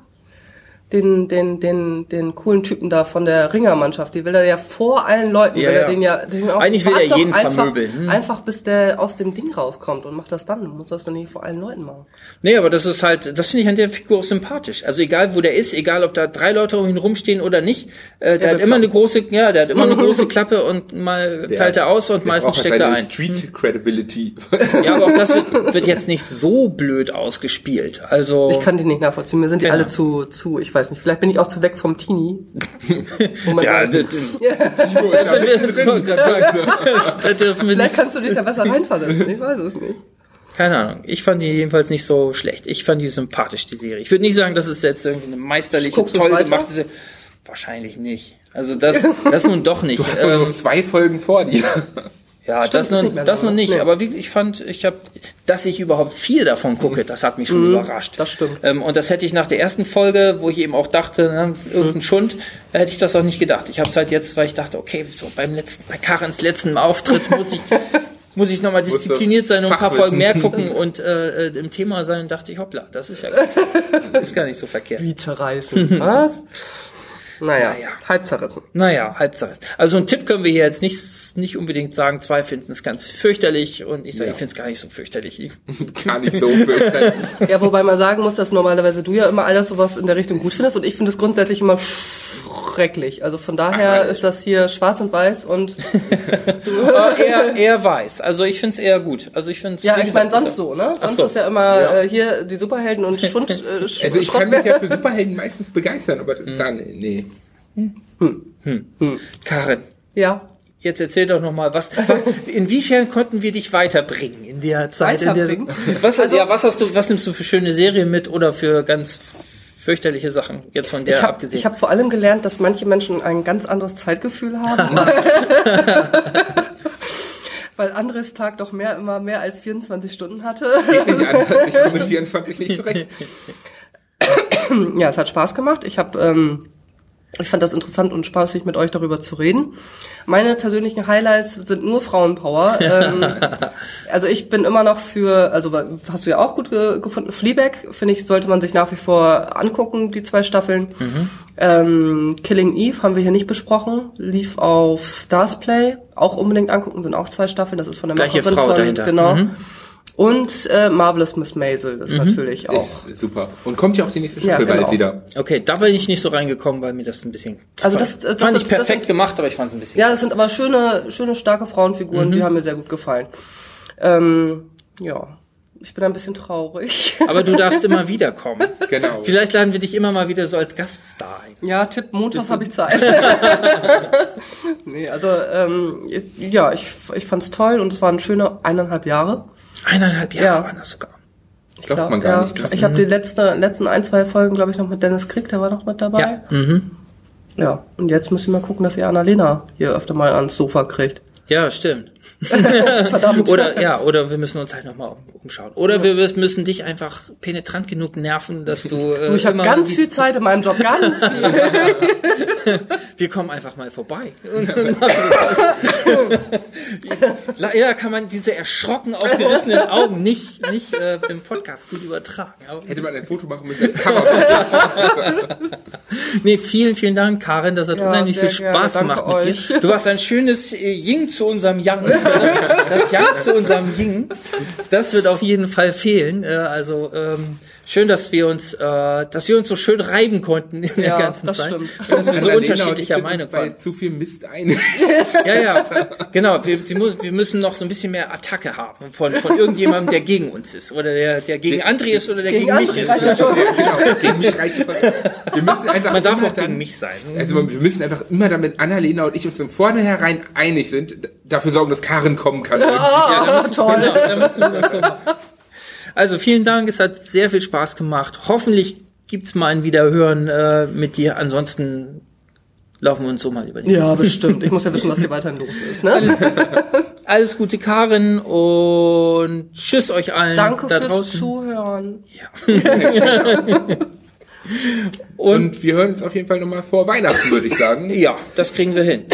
den, den, den, den coolen Typen da von der Ringermannschaft, die will er ja vor allen Leuten, Ja, will er ja. den ja, den auch, Eigentlich will er jeden einfach, vermöbeln, hm. Einfach bis der aus dem Ding rauskommt und macht das dann. Du musst das dann nicht vor allen Leuten machen. Nee, aber das ist halt, das finde ich an der Figur auch sympathisch. Also egal wo der ist, egal ob da drei Leute um ihn rumstehen oder nicht, äh, der hat wird immer eine große, ja, der hat immer eine *laughs* große Klappe und mal Der- teilt er aus und der meistens steckt er seine ein. Street Credibility. *laughs* Ja, aber auch das wird, wird jetzt nicht so blöd ausgespielt. Also Ich kann die nicht nachvollziehen. Mir sind die Genau. alle zu, zu, ich weiß nicht, vielleicht bin ich auch zu weg vom Teenie. *laughs* Ja, sagt, d- d- da sind wir drin. Da dürfen wir vielleicht kannst du dich da besser reinversetzen. Ich weiß es nicht. Keine Ahnung. Ich fand die jedenfalls nicht so schlecht. Ich fand die sympathisch, die Serie. Ich würde nicht sagen, dass es jetzt irgendwie eine meisterliche, Guckst toll gemachte Serie. Wahrscheinlich nicht. Also das, das nun doch *laughs* nicht. Du hast Ähm, noch zwei Folgen vor dir. Ja, Stimmt, das mehr das ne? nicht. Nee. Aber wie, ich fand, ich habe, dass ich überhaupt viel davon gucke, das hat mich schon überrascht. das stimmt. Ähm, und das hätte ich nach der ersten Folge, wo ich eben auch dachte, ne, irgendein Schund, da hätte ich das auch nicht gedacht. Ich habe es halt jetzt, weil ich dachte, okay, so beim letzten, bei Karens letzten Auftritt muss ich, *laughs* muss ich nochmal diszipliniert sein und ein paar. Folgen mehr gucken und äh, äh, im Thema sein. Dachte ich, hoppla, das ist ja gar nicht, ist gar nicht so verkehrt. *laughs* Wie zerreißen. Was? *laughs* Naja, Naja. halb zerrissen. Naja, halbzeit. Also ein Tipp können wir hier jetzt nicht, nicht unbedingt sagen. Zwei finden es ganz fürchterlich und ich sage, Ja. ich finde es gar nicht so fürchterlich. Ich- *laughs* Gar nicht so fürchterlich. *laughs* Ja, wobei man sagen muss, dass normalerweise du ja immer alles sowas in der Richtung gut findest und ich finde es grundsätzlich immer schrecklich. Also von daher ist das hier schwarz und weiß und Aber *laughs* eher, eher weiß. Also ich finde es eher gut. Also ich finde ja, ich meine sonst so, ne? Ach Sonst so. ist ja immer Ja. Äh, hier die Superhelden und Schund. Äh, Sch Also ich kann mich ja für Superhelden meistens begeistern, aber dann, nee. Karin, Ja. jetzt erzähl doch noch mal, was, was, *laughs* inwiefern konnten wir dich weiterbringen in der Zeit? In der, was, ja, was hast du, was nimmst du für schöne Serien mit oder für ganz fürchterliche Sachen jetzt von der Ich habe abgesehen? ich hab vor allem gelernt, dass manche Menschen ein ganz anderes Zeitgefühl haben. *laughs* *laughs* Weil Andres Tag doch mehr immer mehr als 24 Stunden hatte. Geht nicht anders. Ich komme mit 24 nicht zurecht. Ja, es hat Spaß gemacht. Ich habe, ähm, ich fand das interessant und spaßig, mit euch darüber zu reden. Meine persönlichen Highlights sind nur Frauenpower. *laughs* ähm, also ich bin immer noch für, also hast du ja auch gut ge gefunden, Fleabag, finde ich, sollte man sich nach wie vor angucken, die zwei Staffeln. Ähm, Killing Eve haben wir hier nicht besprochen, lief auf Stars Play, auch unbedingt angucken, sind auch zwei Staffeln, das ist von der Gleiche Macherin Frau von, dahinter. Genau. Mhm. Und äh, Marvelous Miss Maisel ist natürlich auch. Ist super. Und kommt ja auch die nächste Ja, Staffel genau. bald wieder. Okay, da bin ich nicht so reingekommen, weil mir das ein bisschen. Also das- das- fand das- ich das perfekt sind- gemacht, aber ich fand es ein bisschen. Ja, es sind aber schöne, schöne, starke Frauenfiguren, Mhm. die haben mir sehr gut gefallen. Ähm, ja, ich bin ein bisschen traurig. *laughs* Aber du darfst immer wiederkommen. Genau. Vielleicht laden wir dich immer mal wieder so als Gaststar ein. Ja, Tipp, montags habe ich Zeit. *laughs* nee, also ähm, ich- ja, ich, ich fand's toll und es waren schöne eineinhalb Jahre. Eineinhalb Jahre Ja. waren das sogar. Glaubt man gar ja, nicht. Krass. Ich habe die letzte, letzten ein, zwei Folgen, glaube ich, noch mit Dennis Krieg, der war noch mit dabei. Ja. Mhm. Ja, und jetzt müssen wir gucken, dass ihr Annalena hier öfter mal ans Sofa kriegt. Ja, stimmt. *laughs* Verdammt. Oder ja, oder wir müssen uns halt nochmal umschauen. Oder wir müssen dich einfach penetrant genug nerven, dass du. *laughs* Äh, ich habe ganz viel Zeit in meinem Job, ganz *laughs* viel. Wir kommen einfach mal vorbei. ja, kann man diese erschrocken aufgerissenen Augen nicht, nicht äh, im Podcast gut übertragen. Aber, Hätte man ein Foto machen müssen als Cover. nee, vielen, vielen Dank, Karin. Das hat Ja, unheimlich viel gerne. Spaß Danke gemacht mit euch. dir. Du warst ein schönes äh, Ying zu unserem Yang. Das, das Yang zu unserem Ying. Das wird auf jeden Fall fehlen. Äh, also ähm, Schön, dass wir uns, äh, dass wir uns so schön reiben konnten in der Ja, ganzen das Zeit. stimmt. *laughs* Dass wir so ich unterschiedlicher Meinung waren. zu viel Mist einig. *laughs* Ja, ja, genau. Wir, wir müssen noch so ein bisschen mehr Attacke haben von, von irgendjemandem, der gegen uns ist. Oder der, der gegen André ist oder der gegen, Gegen mich ist. ja schon. genau, *laughs* gegen mich reicht. Wir müssen einfach Man darf auch dann- gegen mich sein. Also wir müssen einfach immer, damit Annalena und ich uns von vornherein einig sind, dafür sorgen, dass Karen kommen kann. Ah, toll. Genau, dann müssen wir das so machen. Also vielen Dank, es hat sehr viel Spaß gemacht. Hoffentlich gibt's mal ein Wiederhören äh, mit dir. Ansonsten laufen wir uns so mal über die. Ja, bestimmt. Ich muss ja wissen, was hier *laughs* weiterhin los ist. Ne? Alles Gute, Karin, und tschüss euch allen Danke da fürs draußen. Zuhören. *laughs* Und wir hören uns auf jeden Fall nochmal vor Weihnachten, würde ich sagen. Ja, das kriegen wir hin.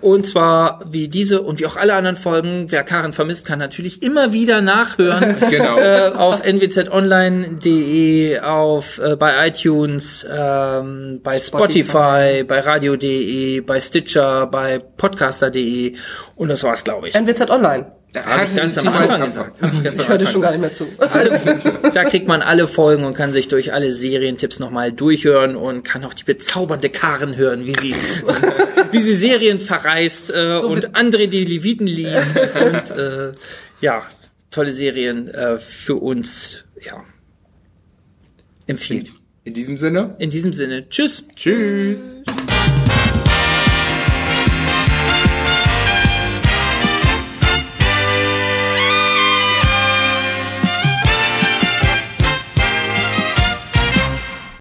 Und zwar wie diese und wie auch alle anderen Folgen, wer Karen vermisst, kann natürlich immer wieder nachhören. *laughs* Genau. äh, auf nwzonline.de, auf äh, bei iTunes, ähm, bei Spotify, Spotify. bei radio.de, bei Stitcher, bei podcaster.de und das war's, glaube ich. NWZ Online. Habe ich ganz am Anfang gesagt. Hab ich ganz Anfang schon gar nicht mehr zu. alle, *laughs* da kriegt man alle Folgen und kann sich durch alle Serientipps nochmal durchhören und kann auch die bezaubernde Karen hören, wie sie, *laughs* wie sie Serien verreist äh, So und andere die Leviten liest und äh, ja, tolle Serien äh, für uns ja, empfiehlt. In diesem Sinne, In diesem Sinne, tschüss. tschüss.